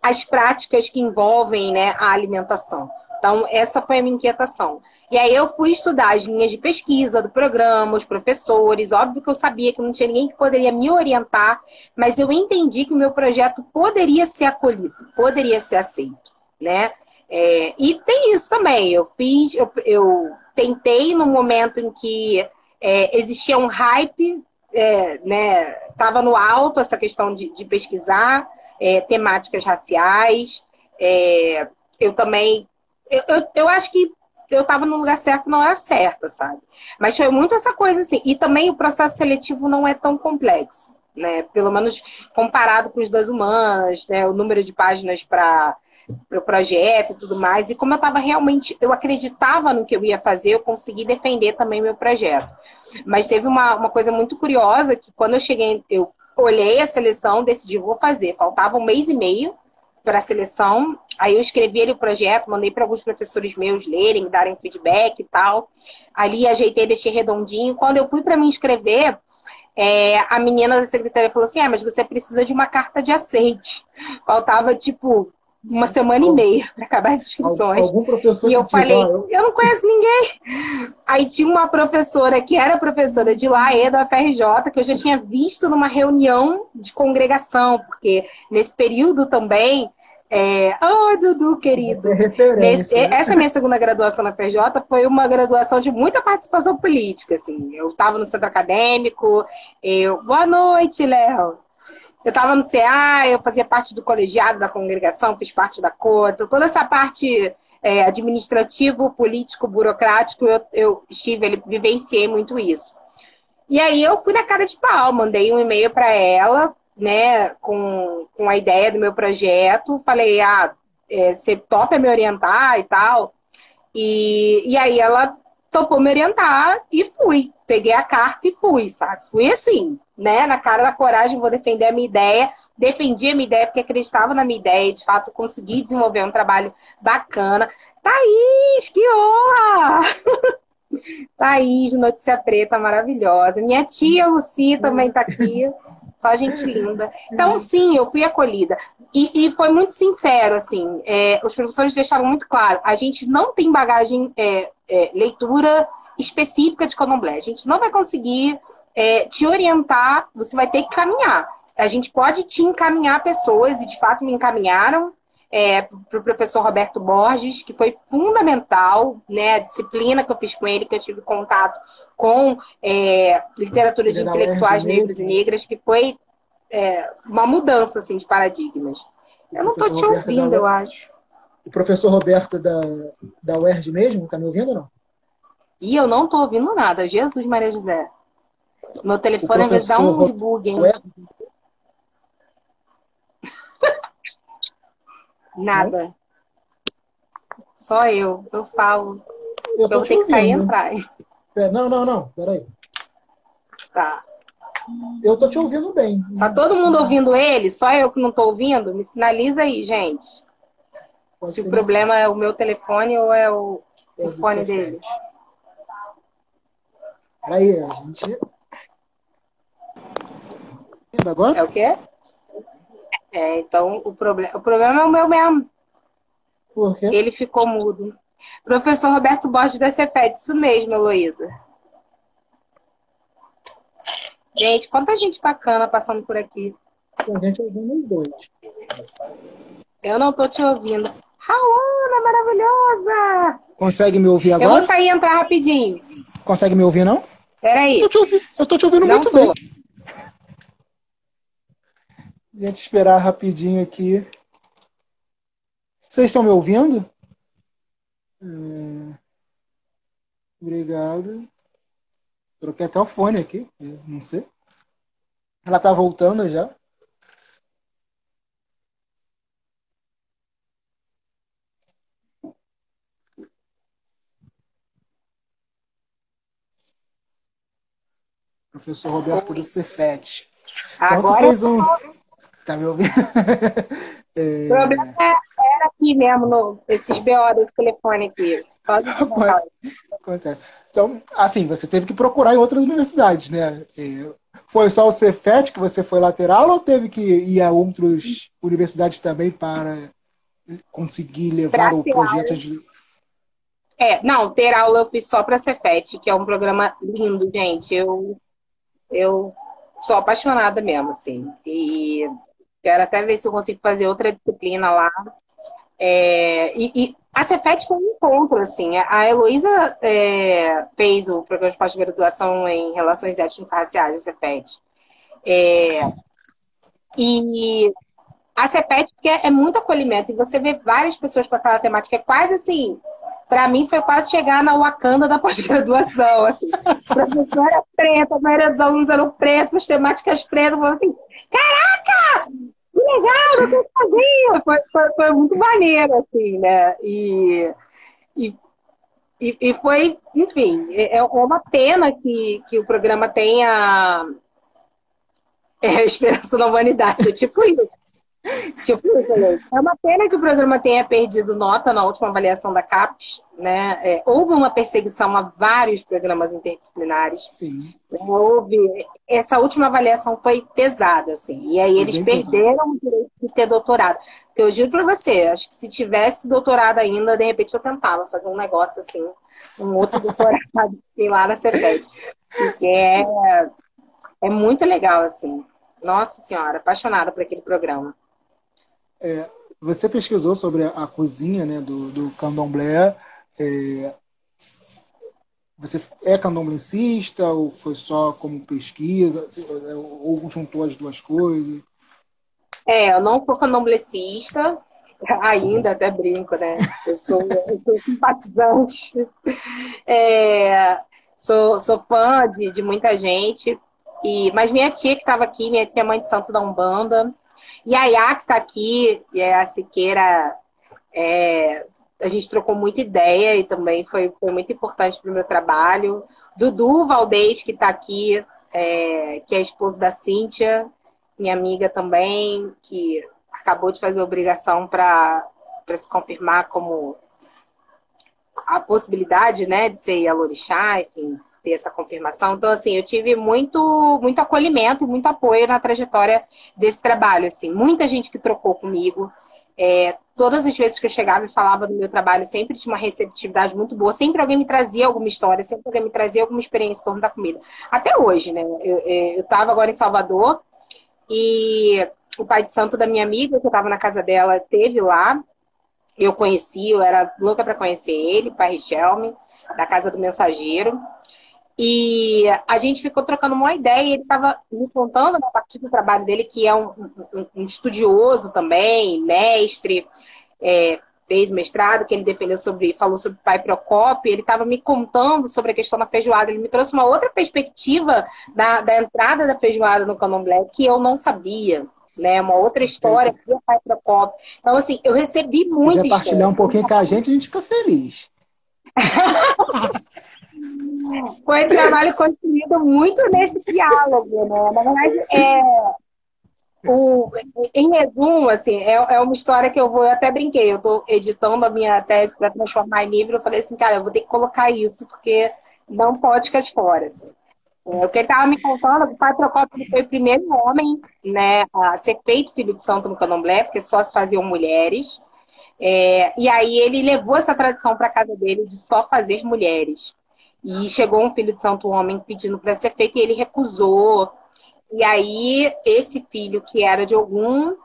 as práticas que envolvem né, a alimentação. Então, essa foi a minha inquietação. E aí eu fui estudar as linhas de pesquisa do programa, os professores. Óbvio que eu sabia que não tinha ninguém que poderia me orientar, mas eu entendi que o meu projeto poderia ser acolhido, poderia ser aceito, né? É, e tem isso também. Eu fiz, eu, eu tentei no momento em que é, existia um hype, é, né? Estava no alto essa questão de, de pesquisar é, temáticas raciais. É, eu também, eu, eu, eu acho que eu estava no lugar certo, não era certa, sabe? Mas foi muito essa coisa assim. E também o processo seletivo não é tão complexo, né? Pelo menos comparado com os das humanas, né? O número de páginas para o pro projeto e tudo mais. E como eu estava realmente, eu acreditava no que eu ia fazer, eu consegui defender também meu projeto. Mas teve uma, uma coisa muito curiosa que quando eu cheguei, eu olhei a seleção, decidi, vou fazer. Faltava um mês e meio para a seleção. Aí eu escrevi ele o projeto, mandei para alguns professores meus lerem, darem feedback e tal. Ali ajeitei, deixei redondinho. Quando eu fui para me inscrever, é, a menina da secretaria falou assim: ah, mas você precisa de uma carta de aceite. Faltava, tipo, uma semana e meia para acabar as inscrições. Algum professor e eu falei, eu... eu não conheço ninguém. Aí tinha uma professora que era professora de lá, e da FRJ, que eu já tinha visto numa reunião de congregação, porque nesse período também. É... Oh, Dudu, querido. Nesse, essa minha segunda graduação na FRJ foi uma graduação de muita participação política. Assim. Eu estava no centro acadêmico. Eu... Boa noite, Léo. Eu estava no CA, eu fazia parte do colegiado da congregação, fiz parte da cota, toda essa parte é, administrativo, político, burocrático, eu, eu estive, vivenciei muito isso. E aí eu fui na cara de pau, mandei um e-mail para ela, né, com, com a ideia do meu projeto, falei, ah, é, você topa me orientar e tal. E, e aí ela topou me orientar e fui. Peguei a carta e fui, sabe? Fui assim, né? Na cara da coragem, vou defender a minha ideia. Defendi a minha ideia porque acreditava na minha ideia e, de fato, consegui desenvolver um trabalho bacana. Thaís, que honra! [LAUGHS] Thaís, Notícia Preta, maravilhosa. Minha tia Luci também está aqui. Só gente linda. Então, sim, eu fui acolhida. E, e foi muito sincero, assim. É, os professores deixaram muito claro. A gente não tem bagagem, é, é, leitura específica de candomblé. A gente não vai conseguir é, te orientar, você vai ter que caminhar. A gente pode te encaminhar pessoas, e de fato me encaminharam é, para o professor Roberto Borges, que foi fundamental, né, a disciplina que eu fiz com ele, que eu tive contato com é, literatura de intelectuais negros e negras, que foi é, uma mudança assim, de paradigmas. Eu não estou te ouvindo, da... eu acho. O professor Roberto da, da UERJ mesmo, está me ouvindo ou não? E eu não estou ouvindo nada. Jesus Maria José. Meu telefone vezes dá uns bug, hein? [LAUGHS] Nada. Só eu. Eu falo. Eu, eu tenho que sair e entrar. É, não, não, não. Peraí. Tá. Eu tô te ouvindo bem. Tá todo mundo ouvindo ele? Só eu que não tô ouvindo? Me sinaliza aí, gente. Pode Se o problema é o meu telefone ou é o, é o fone dele. Peraí, a gente. Agora? É o quê? É, então o problema, o problema é o meu mesmo. Por quê? Ele ficou mudo. Professor Roberto Borges da Ceped, isso mesmo, Heloísa. Gente, quanta gente bacana passando por aqui. Tem gente ouvindo os dois. Eu não tô te ouvindo. Raona, maravilhosa! Consegue me ouvir agora? Eu vou sair e entrar rapidinho. Consegue me ouvir, não? Peraí. Eu, eu tô te ouvindo não muito tô. bem. Gente, esperar rapidinho aqui. Vocês estão me ouvindo? É... Obrigado. Troquei até o fone aqui, não sei. Ela tá voltando já. Professor Roberto do Cefet. Então, Agora fez um. Tá me ouvindo? [LAUGHS] é... aqui mesmo, no, esses BO desse telefone aqui. [LAUGHS] Acontece. Então, assim, você teve que procurar em outras universidades, né? Foi só o Cefet que você foi lateral ou teve que ir a outras universidades também para conseguir levar o projeto de. É, não, ter aula eu fiz só para Cefet, que é um programa lindo, gente. Eu, eu sou apaixonada mesmo, assim. E quero até ver se eu consigo fazer outra disciplina lá. É, e, e, a Cefet foi um encontro, assim. A Heloísa é, fez o programa de pós-graduação em Relações Étnico-Raciais, a Cefet. É, e a Cepet é, é muito acolhimento, e você vê várias pessoas com aquela temática, é quase assim, para mim foi quase chegar na Wakanda da pós-graduação. Assim. [LAUGHS] Professora preta, a maioria dos alunos eram pretos, as temáticas pretas, assim, caraca! Legal, eu sozinha. Foi, foi, foi, muito maneiro, assim, né? E, e, e, foi, enfim, é, é uma pena que, que o programa tenha é, esperança na humanidade, é tipo isso. Tipo, é uma pena que o programa tenha perdido nota na última avaliação da CAPES, né? É, houve uma perseguição a vários programas interdisciplinares. Sim. Houve. Essa última avaliação foi pesada, assim. E aí eles perderam pesado. o direito de ter doutorado. Porque eu juro para você, acho que se tivesse doutorado ainda, de repente eu tentava fazer um negócio assim, um outro doutorado, [LAUGHS] sei lá, na CEPET. Porque é, é muito legal, assim. Nossa Senhora, apaixonada por aquele programa. É, você pesquisou sobre a cozinha né, do, do candomblé. É, você é candomblessista ou foi só como pesquisa? Ou juntou as duas coisas? É, eu não sou candomblessista, [LAUGHS] ainda até brinco, né? Eu sou, eu sou [LAUGHS] simpatizante. É, sou, sou fã de, de muita gente. E, mas minha tia que estava aqui, minha tia mãe de santo da Umbanda, e a que está aqui, e é a Siqueira, é, a gente trocou muita ideia e também foi, foi muito importante para o meu trabalho. Dudu Valdez, que está aqui, é, que é esposo da Cíntia, minha amiga também, que acabou de fazer obrigação para se confirmar como a possibilidade né, de ser Alorixá, enfim, ter essa confirmação. Então, assim, eu tive muito, muito acolhimento, muito apoio na trajetória desse trabalho. Assim, muita gente que trocou comigo. É, todas as vezes que eu chegava e falava do meu trabalho, sempre tinha uma receptividade muito boa. Sempre alguém me trazia alguma história, sempre alguém me trazia alguma experiência em torno da comida. Até hoje, né? Eu estava agora em Salvador e o pai de santo da minha amiga, que eu estava na casa dela, teve lá. Eu conheci, eu era louca para conhecer ele, o pai Richelme, da casa do mensageiro. E a gente ficou trocando uma ideia, ele estava me contando a partir do trabalho dele, que é um, um, um estudioso também, mestre, é, fez mestrado, que ele defendeu sobre, falou sobre o pai Procópio, ele estava me contando sobre a questão da feijoada, ele me trouxe uma outra perspectiva da, da entrada da feijoada no candomblé que eu não sabia, né, uma outra história do pai Procópio. Então, assim, eu recebi muito. Se compartilhar um pouquinho com a gente, a gente fica feliz. [LAUGHS] Foi um trabalho construído muito nesse diálogo, né? Na verdade, é, o, em resumo, assim, é, é uma história que eu vou, eu até brinquei, eu estou editando a minha tese para transformar em livro, eu falei assim, cara, eu vou ter que colocar isso, porque não pode ficar de fora. Assim. É, o que ele estava me contando, o pai Procópio foi o primeiro homem né, a ser feito filho de santo no candomblé, porque só se faziam mulheres. É, e aí ele levou essa tradição para casa dele de só fazer mulheres. E chegou um filho de santo homem pedindo para ser feito e ele recusou. E aí esse filho, que era de algum,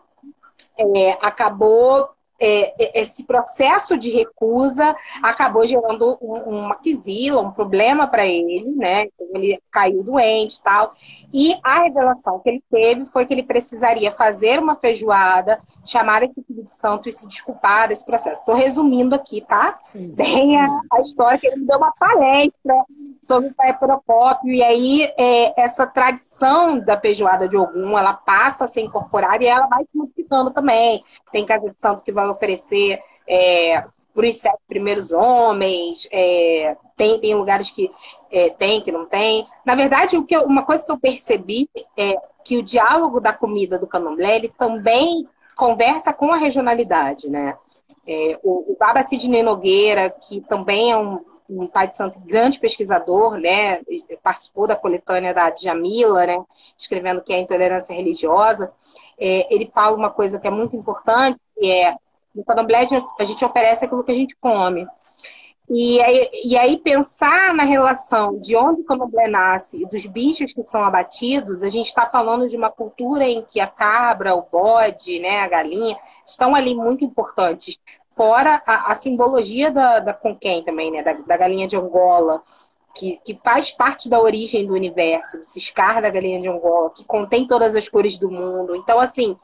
é, acabou é, é, esse processo de recusa acabou gerando um, uma quisila, um problema para ele, né? Então, ele caiu doente e tal. E a revelação que ele teve foi que ele precisaria fazer uma feijoada, chamar esse filho de santo e se desculpar desse processo. Estou resumindo aqui, tá? Sim, sim, Tem a, a, história que ele me deu uma palestra sobre o pai Procópio, e aí é, essa tradição da feijoada de Ogum, ela passa a ser incorporada e ela vai se multiplicando também. Tem casa de santo que vai oferecer é, para os sete primeiros homens, é, tem, tem lugares que é, tem, que não tem. Na verdade, o que eu, uma coisa que eu percebi é que o diálogo da comida do candomblé ele também conversa com a regionalidade, né? É, o, o Baba Sidney Nogueira, que também é um, um pai de santo grande pesquisador, né? Participou da coletânea da Djamila, né? Escrevendo que é a intolerância religiosa. É, ele fala uma coisa que é muito importante, que é no candomblé a gente oferece aquilo que a gente come. E aí, e aí, pensar na relação de onde o candomblé nasce e dos bichos que são abatidos, a gente está falando de uma cultura em que a cabra, o bode, né, a galinha, estão ali muito importantes. Fora a, a simbologia da, da Conquém também, né, da, da galinha de Angola, que, que, faz parte da origem do universo, do ciscar da galinha de Angola, que contém todas as cores do mundo. Então, assim,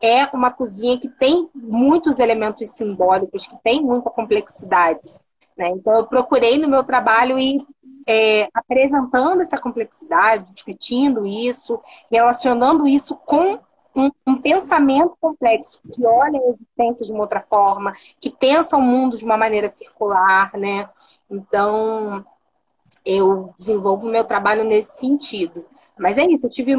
é uma cozinha que tem muitos elementos simbólicos, que tem muita complexidade. Né? Então, eu procurei no meu trabalho ir é, apresentando essa complexidade, discutindo isso, relacionando isso com um, um, pensamento complexo que olha a existência de uma outra forma, que pensa o mundo de uma maneira circular, né? Então, eu desenvolvo meu trabalho nesse sentido. Mas é isso, eu tive,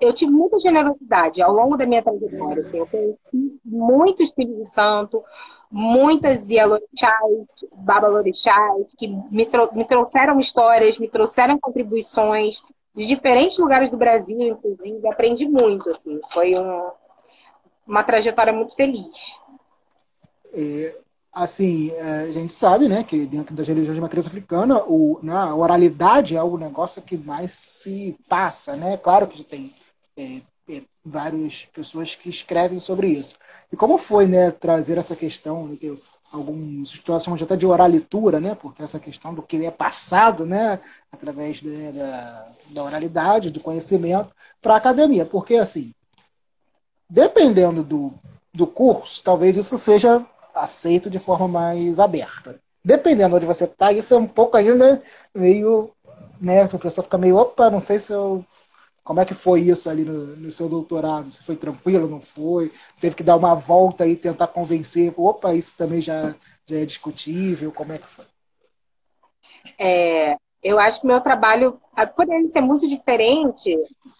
eu tive muita generosidade ao longo da minha trajetória. Assim, eu conheci muitos de santo, muitas Yalorixás, Babalorixás, que me, trou me trouxeram histórias, me trouxeram contribuições de diferentes lugares do Brasil, inclusive. Aprendi muito, assim. Foi um, uma trajetória muito feliz. É, assim, é, a gente sabe, né, que dentro das religiões de matriz africana, o, né, a oralidade é o negócio que mais se passa, né? Claro que tem é, várias pessoas que escrevem sobre isso. E como foi, né, trazer essa questão, né, que alguns estudiosos chamam até de oralitura, né, porque essa questão do que é passado, né, através de, da, da oralidade, do conhecimento, para a academia. Porque, assim, dependendo do, do curso, talvez isso seja aceito de forma mais aberta. Dependendo de onde você está, isso é um pouco ainda meio, né, a pessoa fica meio, opa, não sei se eu como é que foi isso ali no, no, seu doutorado? Se foi tranquilo, não foi? Teve que dar uma volta e tentar convencer? Opa, isso também já, já é discutível? Como é que foi? É, eu acho que meu trabalho, por ele ser muito diferente,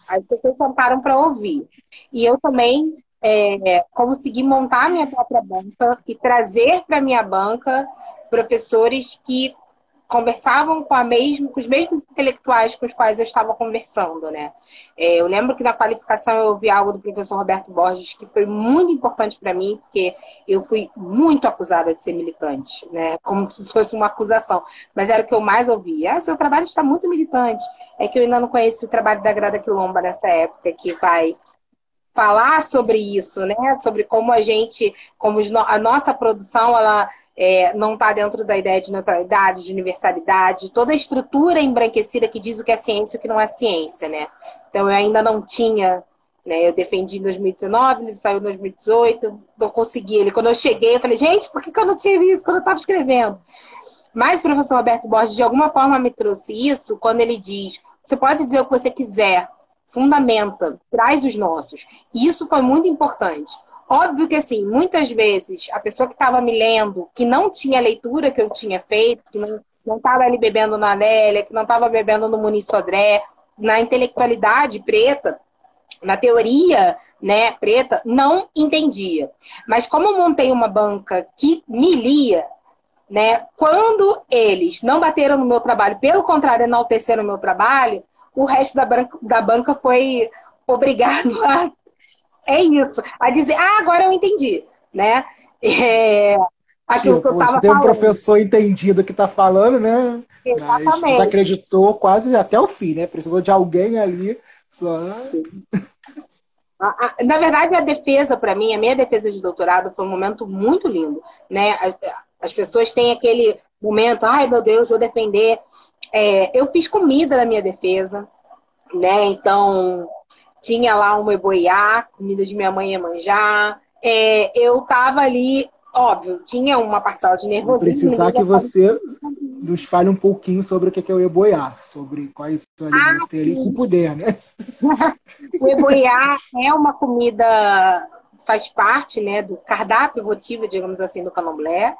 as pessoas sentaram para ouvir. E eu também é, consegui montar minha própria banca e trazer para minha banca professores que conversavam com, mesmo, com os mesmos intelectuais com os quais eu estava conversando, né? É, eu lembro que na qualificação eu ouvi algo do professor Roberto Borges que foi muito importante para mim, porque eu fui muito acusada de ser militante, né? Como se fosse uma acusação. Mas era o que eu mais ouvia. Ah, seu trabalho está muito militante. É que eu ainda não conheci o trabalho da Grada Quilomba nessa época, que vai falar sobre isso, né? Sobre como a gente, como a nossa produção, ela é, não está dentro da ideia de neutralidade, de universalidade, toda a estrutura embranquecida que diz o que é ciência e o que não é ciência, né? Então eu ainda não tinha, né? Eu defendi em 2019, ele saiu em 2018, não consegui ele. Quando eu cheguei, eu falei, gente, por que, que eu não tinha visto quando eu estava escrevendo? Mas o professor Roberto Borges, de alguma forma, me trouxe isso quando ele diz: você pode dizer o que você quiser, fundamenta, traz os nossos. E isso foi muito importante. Óbvio que, assim, muitas vezes a pessoa que estava me lendo, que não tinha a leitura que eu tinha feito, que não, estava ali bebendo na Lélia, que não estava bebendo no Muniz Sodré, na intelectualidade preta, na teoria né, preta, não entendia. Mas como eu montei uma banca que me lia, né, quando eles não bateram no meu trabalho, pelo contrário, enalteceram o meu trabalho, o resto da, da banca foi obrigado [LAUGHS] a. É isso, a dizer, ah, agora eu entendi, né? É, aquilo tipo, que eu tava você tem um professor entendido que está falando, né? Exatamente. Mas desacreditou quase até o fim, né? Precisou de alguém ali. Só... Na verdade, a defesa, para mim, a minha defesa de doutorado foi um momento muito lindo. Né? As pessoas têm aquele momento, ai meu Deus, vou defender. É, eu fiz comida na minha defesa, né? Então, tinha lá um eboiá, comida de minha mãe manjar. É, eu tava ali, óbvio, tinha uma parcela de nervosismo. Precisar que você nos fale um pouquinho sobre o que é o eboiá, sobre quais são ah, se puder, né? [LAUGHS] o eboiá é uma comida, faz parte né, do cardápio votivo, digamos assim, do candomblé,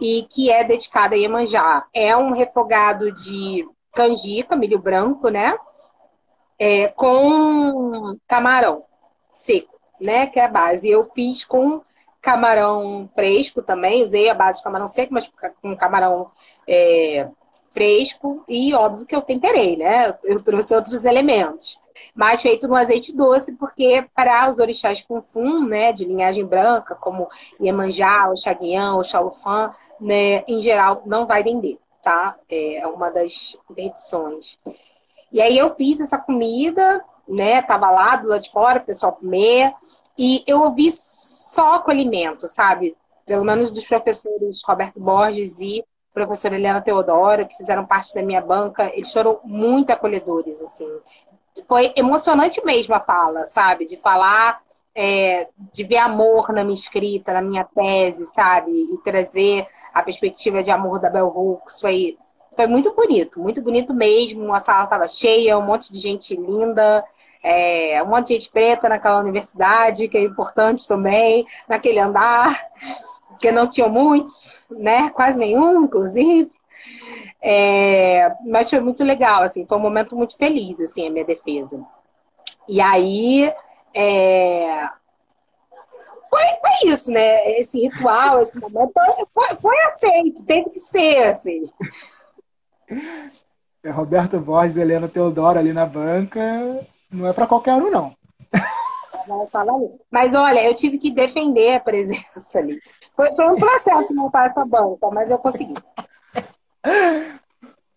e que é dedicada a Iemanjá. É um refogado de canjica, milho branco, né? É, com camarão seco, né? Que é a base. Eu fiz com camarão fresco também, usei a base de camarão seco, mas com camarão é, fresco e óbvio que eu temperei, né? Eu trouxe outros elementos. Mas feito no azeite doce, porque para os orixás funfun, né, de linhagem branca, como Iemanjá, o Xaguião, o Xalufã, né, em geral não vai vender, tá? É uma das interdições. E aí eu fiz essa comida, né, tava lá do lado de fora, o pessoal comer, e eu ouvi só acolhimento, sabe? Pelo menos dos professores Roberto Borges e professora Helena Teodoro, que fizeram parte da minha banca, eles foram muito acolhedores, assim. Foi emocionante mesmo a fala, sabe? De falar, é, de ver amor na minha escrita, na minha tese, sabe? E trazer a perspectiva de amor da Bell Hooks. Foi, foi muito bonito, muito bonito mesmo. A sala estava cheia, um monte de gente linda. É, um monte de gente preta naquela universidade, que é importante também, naquele andar porque não tinham muitos, né? Quase nenhum, inclusive. É, mas foi muito legal, assim, foi um momento muito feliz, assim, a minha defesa. E aí, é, foi, foi isso, né? Esse ritual, esse momento, foi, foi aceito, teve que ser, assim. É Roberto Borges, Helena Teodoro ali na banca, não é para qualquer um, não. Mas olha, eu tive que defender a presença ali. Foi, foi um processo montar essa banca, mas eu consegui.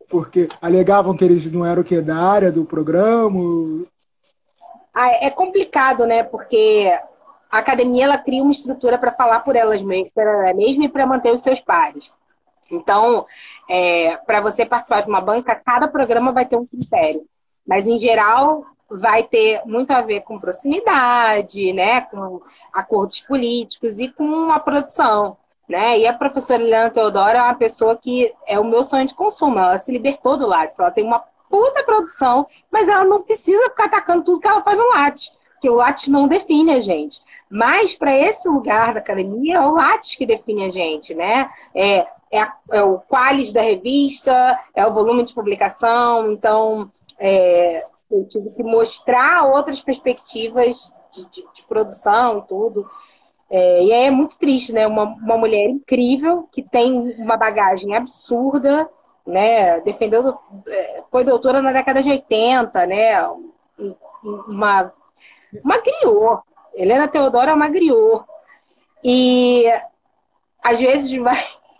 Porque alegavam que eles não eram o que da área do programa. Ah, é complicado, né? Porque a academia ela cria uma estrutura para falar por elas mesmas, mesmo e para manter os seus pares. Então, é, para você participar de uma banca, cada programa vai ter um critério. Mas, em geral, vai ter muito a ver com proximidade, né, com acordos políticos e com a produção. Né? E a professora Eliana Teodoro é uma pessoa que é o meu sonho de consumo. Ela se libertou do Lattes. Ela tem uma puta produção, mas ela não precisa ficar atacando tudo que ela faz no Lattes, porque o Lattes não define a gente. Mas para esse lugar da academia, é o Lattes que define a gente, né? É, é, a, é o qualis da revista, é o volume de publicação, então é, eu tive que mostrar outras perspectivas de, de, de produção tudo. É, e é muito triste, né? Uma, uma mulher incrível que tem uma bagagem absurda, né? Defendeu, é, foi doutora na década de 80, né? Uma, uma. Helena Teodora é uma griot. E às vezes vai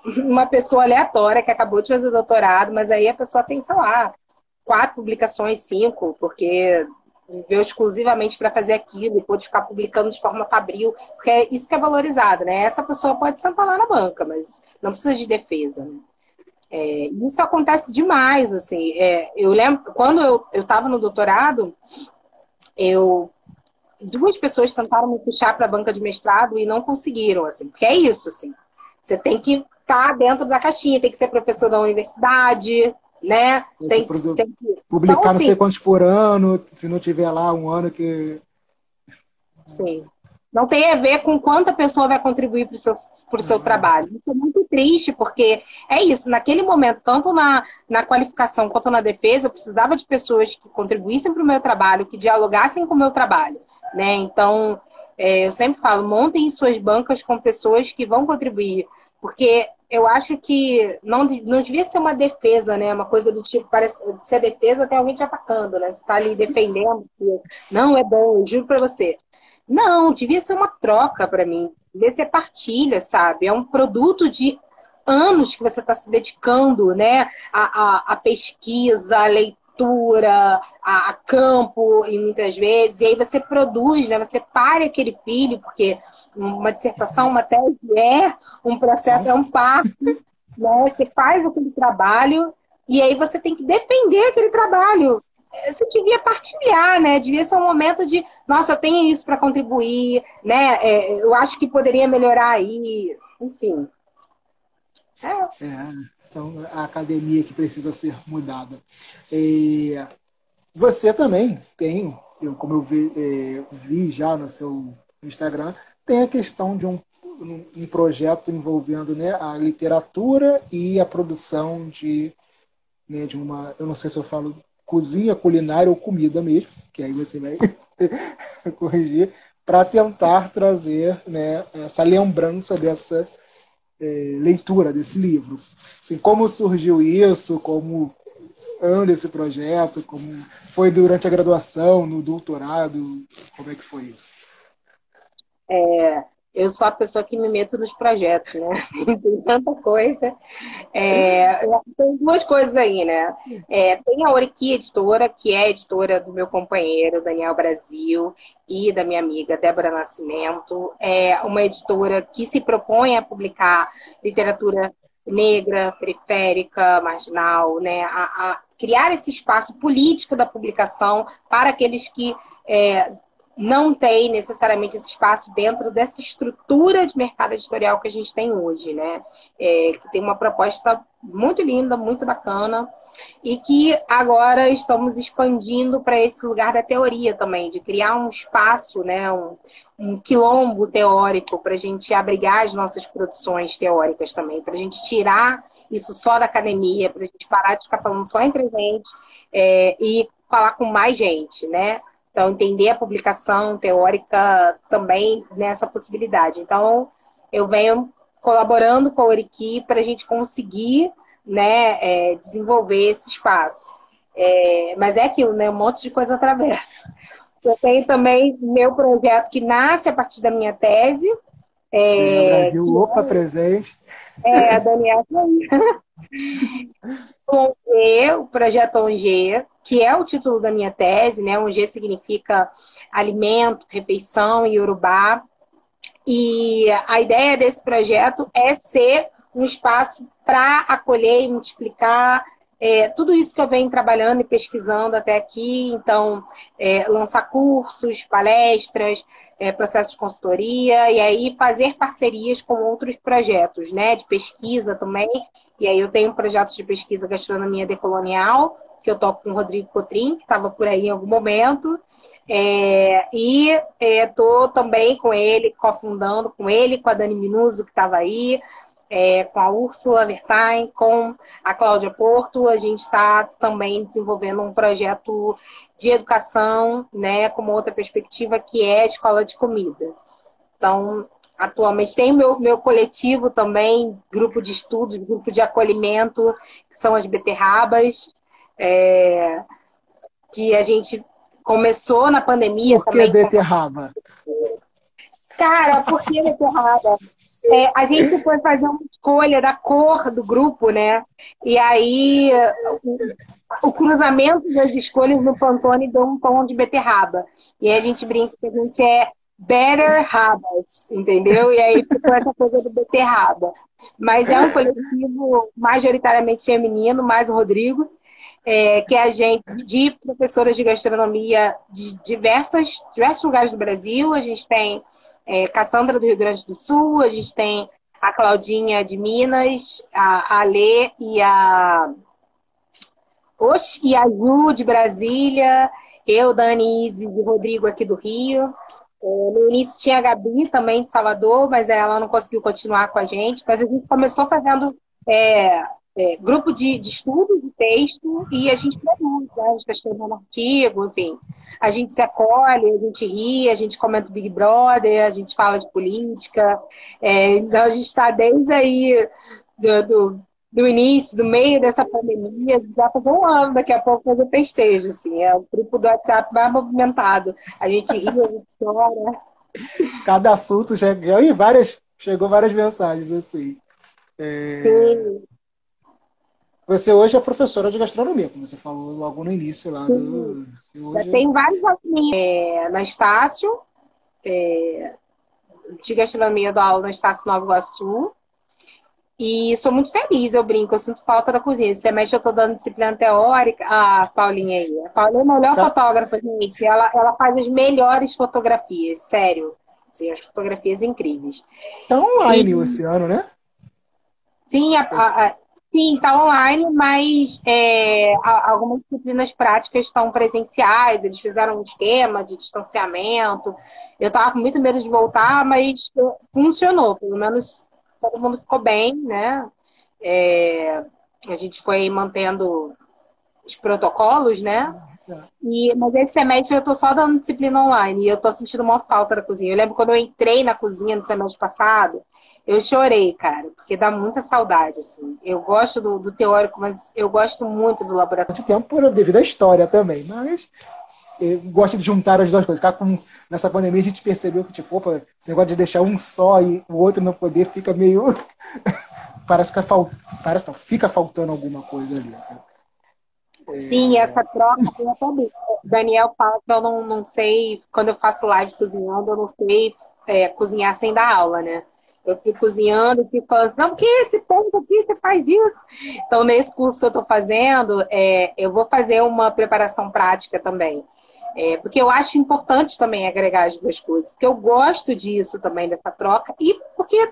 uma pessoa aleatória que acabou de fazer doutorado, mas aí a pessoa tem, sei lá, quatro publicações, cinco, porque viveu exclusivamente para fazer aquilo e pôde ficar publicando de forma fabril, porque é isso que é valorizado, né? Essa pessoa pode sentar lá na banca, mas não precisa de defesa. Né? É, isso acontece demais, assim. É, eu lembro, quando eu estava no doutorado, eu duas pessoas tentaram me puxar para a banca de mestrado e não conseguiram, assim, porque é isso, assim. Você tem que estar tá dentro da caixinha, tem que ser professor da universidade, né? Tem, que, tem que publicar então, não sei assim, quantos por ano, se não tiver lá um ano que. Sim. Não tem a ver com quanta pessoa vai contribuir para o seu, pro seu uhum. trabalho. Isso é muito triste, porque é isso, naquele momento, tanto na, na qualificação quanto na defesa, eu precisava de pessoas que contribuíssem para o meu trabalho, que dialogassem com o meu trabalho. Né? Então, é, eu sempre falo, montem suas bancas com pessoas que vão contribuir, porque eu acho que não, não devia ser uma defesa, né? Uma coisa do tipo, parece ser defesa tem alguém te atacando, né? Você está ali defendendo, não é bom, eu juro para você. Não, devia ser uma troca para mim. Devia ser partilha, sabe? É um produto de anos que você está se dedicando, né? A, a, a pesquisa, a leitura, a, a, campo, e muitas vezes, e aí você produz, né? Você para aquele filho, porque uma dissertação, uma tese é um processo, é um parto, né? Você faz aquele trabalho e aí você tem que defender aquele trabalho você devia partilhar, né? Devia ser um momento de, nossa, eu tenho isso para contribuir, né? É, eu acho que poderia melhorar aí, enfim. É. é. então a academia que precisa ser mudada. Você também tem, eu, como eu vi, é, vi, já no seu Instagram, tem a questão de um, um projeto envolvendo né, a literatura e a produção de, né, de uma, eu não sei se eu falo cozinha culinária ou comida mesmo, que aí você vai [LAUGHS] corrigir, para tentar trazer né, essa lembrança dessa é, leitura desse livro. Assim, como surgiu isso, como anda esse projeto, como foi durante a graduação, no doutorado, como é que foi isso? É, eu sou a pessoa que me meto nos projetos, né? [LAUGHS] tem tanta coisa. É, tem duas coisas aí, né? É, tem a Oriqui Editora, que é editora do meu companheiro, Daniel Brasil, e da minha amiga Débora Nascimento. É uma editora que se propõe a publicar literatura negra, periférica, marginal, né? A, a criar esse espaço político da publicação para aqueles que é, não tem necessariamente esse espaço dentro dessa estrutura de mercado editorial que a gente tem hoje, né? É, que tem uma proposta muito linda, muito bacana, e que agora estamos expandindo para esse lugar da teoria também, de criar um espaço, né? Um, um quilombo teórico para a gente abrigar as nossas produções teóricas também, para a gente tirar isso só da academia, para a gente parar de ficar falando só entre gente é, e falar com mais gente, né? Então, entender a publicação teórica também nessa possibilidade. Então, eu venho colaborando com a Oriqui para a gente conseguir né, é, desenvolver esse espaço. É, mas é aquilo, né? Um monte de coisa atravessa. [LAUGHS] Eu tenho também meu projeto que nasce a partir da minha tese. É, Brasil, opa, é, presente. É, a Daniela [LAUGHS] ONG, o projeto ONG, que é o título da minha tese, né? ONG significa alimento, refeição e urubá. E a ideia desse projeto é ser um espaço para acolher e multiplicar é, tudo isso que eu venho trabalhando e pesquisando até aqui. Então, é, lançar cursos, palestras, é, processos de consultoria, e aí fazer parcerias com outros projetos, né? De pesquisa também, e aí eu tenho projetos de pesquisa gastronomia decolonial, que eu toco com o Rodrigo Cotrim, que estava por aí em algum momento. É, e estou é, também com ele, cofundando com ele, com a Dani Minuso, que estava aí, é, com a Úrsula Vertain, com a Cláudia Porto. A gente está também desenvolvendo um projeto de educação, né, com uma outra perspectiva, que é a escola de comida. Então, atualmente. Tem meu, meu coletivo também, grupo de estudos, grupo de acolhimento, que são as beterrabas, é, que a gente começou na pandemia Por que também. beterraba? Cara, por que beterraba? É, a gente foi fazer uma escolha da cor do grupo, né? E aí o, o cruzamento das escolhas no Pantone deu um tom de beterraba. E aí a gente brinca que a gente é Better Habits, entendeu? E aí ficou essa coisa do beterraba. Mas é um coletivo majoritariamente feminino, mais o Rodrigo, é, que é a gente de professoras de gastronomia de diversas, diversos lugares do Brasil. A gente tem é, Cassandra do Rio Grande do Sul, a gente tem a Claudinha de Minas, a, a Lê e a Ox, e a Ju de Brasília, eu, Dani Izzy e Rodrigo aqui do Rio. É, no início tinha a Gabi também de Salvador, mas ela não conseguiu continuar com a gente. Mas a gente começou fazendo é, é, grupo de, de estudo de texto e a gente produz, né? a gente está escrevendo artigo, enfim. A gente se acolhe, a gente ri, a gente comenta o Big Brother, a gente fala de política. É, então a gente está desde aí do, do, do, início, do meio dessa pandemia, já fazer um ano, daqui a pouco fazer festejo, assim. É o grupo do WhatsApp mais movimentado. A gente ri, a gente chora. Cada assunto chegou e várias, chegou várias mensagens, assim. É... Sim. Você hoje é professora de gastronomia, como você falou logo no início lá do. Hoje... Tem vários alunos. É, na Estácio, é, de gastronomia do aula na Estácio Nova Iguaçu. E sou muito feliz, eu brinco, eu sinto falta da cozinha. Esse semestre eu estou dando disciplina teórica. Ah, a Paulinha aí. A Paulinha é a melhor tá. fotógrafa, gente. Ela, ela faz as melhores fotografias, sério. Assim, as fotografias incríveis. Tá online e... esse ano, né? Sim, a, a, Sim, está online, mas é, algumas disciplinas práticas estão presenciais, eles fizeram um esquema de distanciamento. Eu estava com muito medo de voltar, mas funcionou, pelo menos todo mundo ficou bem, né? É, a gente foi mantendo os protocolos, né? E, mas esse semestre eu estou só dando disciplina online e eu estou sentindo uma falta da cozinha. Eu lembro quando eu entrei na cozinha no semestre passado, eu chorei, cara, porque dá muita saudade, assim. Eu gosto do, do teórico, mas eu gosto muito do laboratório. De tempo devido à história também, mas eu gosto de juntar as duas coisas. Com, nessa pandemia a gente percebeu que, tipo, opa, esse negócio de deixar um só e o outro não poder fica meio. [LAUGHS] Parece que fal... Parece não, fica faltando alguma coisa ali. Sim, é... essa troca eu também. Daniel fala que eu não, não sei, quando eu faço live cozinhando, eu não sei é, cozinhar sem dar aula, né? Eu fico cozinhando, fico falando assim, não, porque esse ponto aqui você faz isso. Então, nesse curso que eu estou fazendo, é, eu vou fazer uma preparação prática também. É, porque eu acho importante também agregar as duas coisas. Porque eu gosto disso também, dessa troca. E porque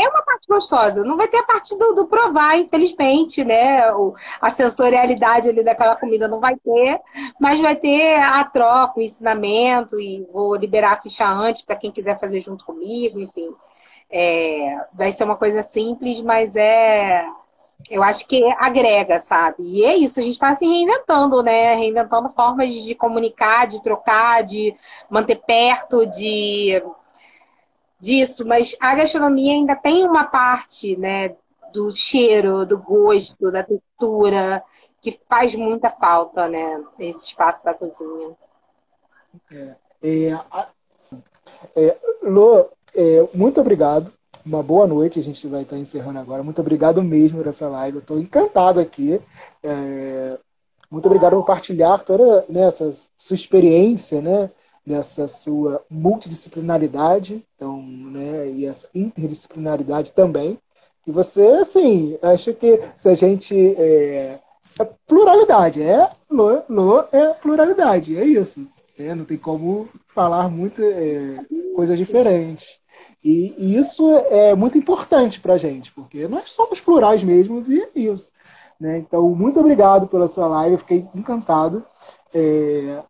é uma parte gostosa. Não vai ter a parte do, do provar, infelizmente, né? O, a sensorialidade ali daquela comida não vai ter, mas vai ter a troca, o ensinamento, e vou liberar a ficha antes para quem quiser fazer junto comigo, enfim. É, vai ser uma coisa simples, mas é. Eu acho que agrega, sabe? E é isso, a gente está se reinventando, né? Reinventando formas de comunicar, de trocar, de manter perto, de disso, mas a gastronomia ainda tem uma parte, né, do cheiro, do gosto, da textura, que faz muita falta, né, esse espaço da cozinha. É, é, é, Lô, é, muito obrigado. Uma boa noite. A gente vai estar encerrando agora. Muito obrigado mesmo por essa live. Eu estou encantado aqui. É, muito obrigado por compartilhar toda né, essa sua experiência, né? Nessa sua multidisciplinaridade, então, né, e essa interdisciplinaridade também. E você, assim, acho que se a gente. É, é pluralidade, é, lo, lo é pluralidade, é isso. É, não tem como falar muito é, coisas diferentes. E, e, isso é muito importante para a gente, porque nós somos plurais mesmo e é isso. Né? Então, muito obrigado pela sua live, eu fiquei encantado. É,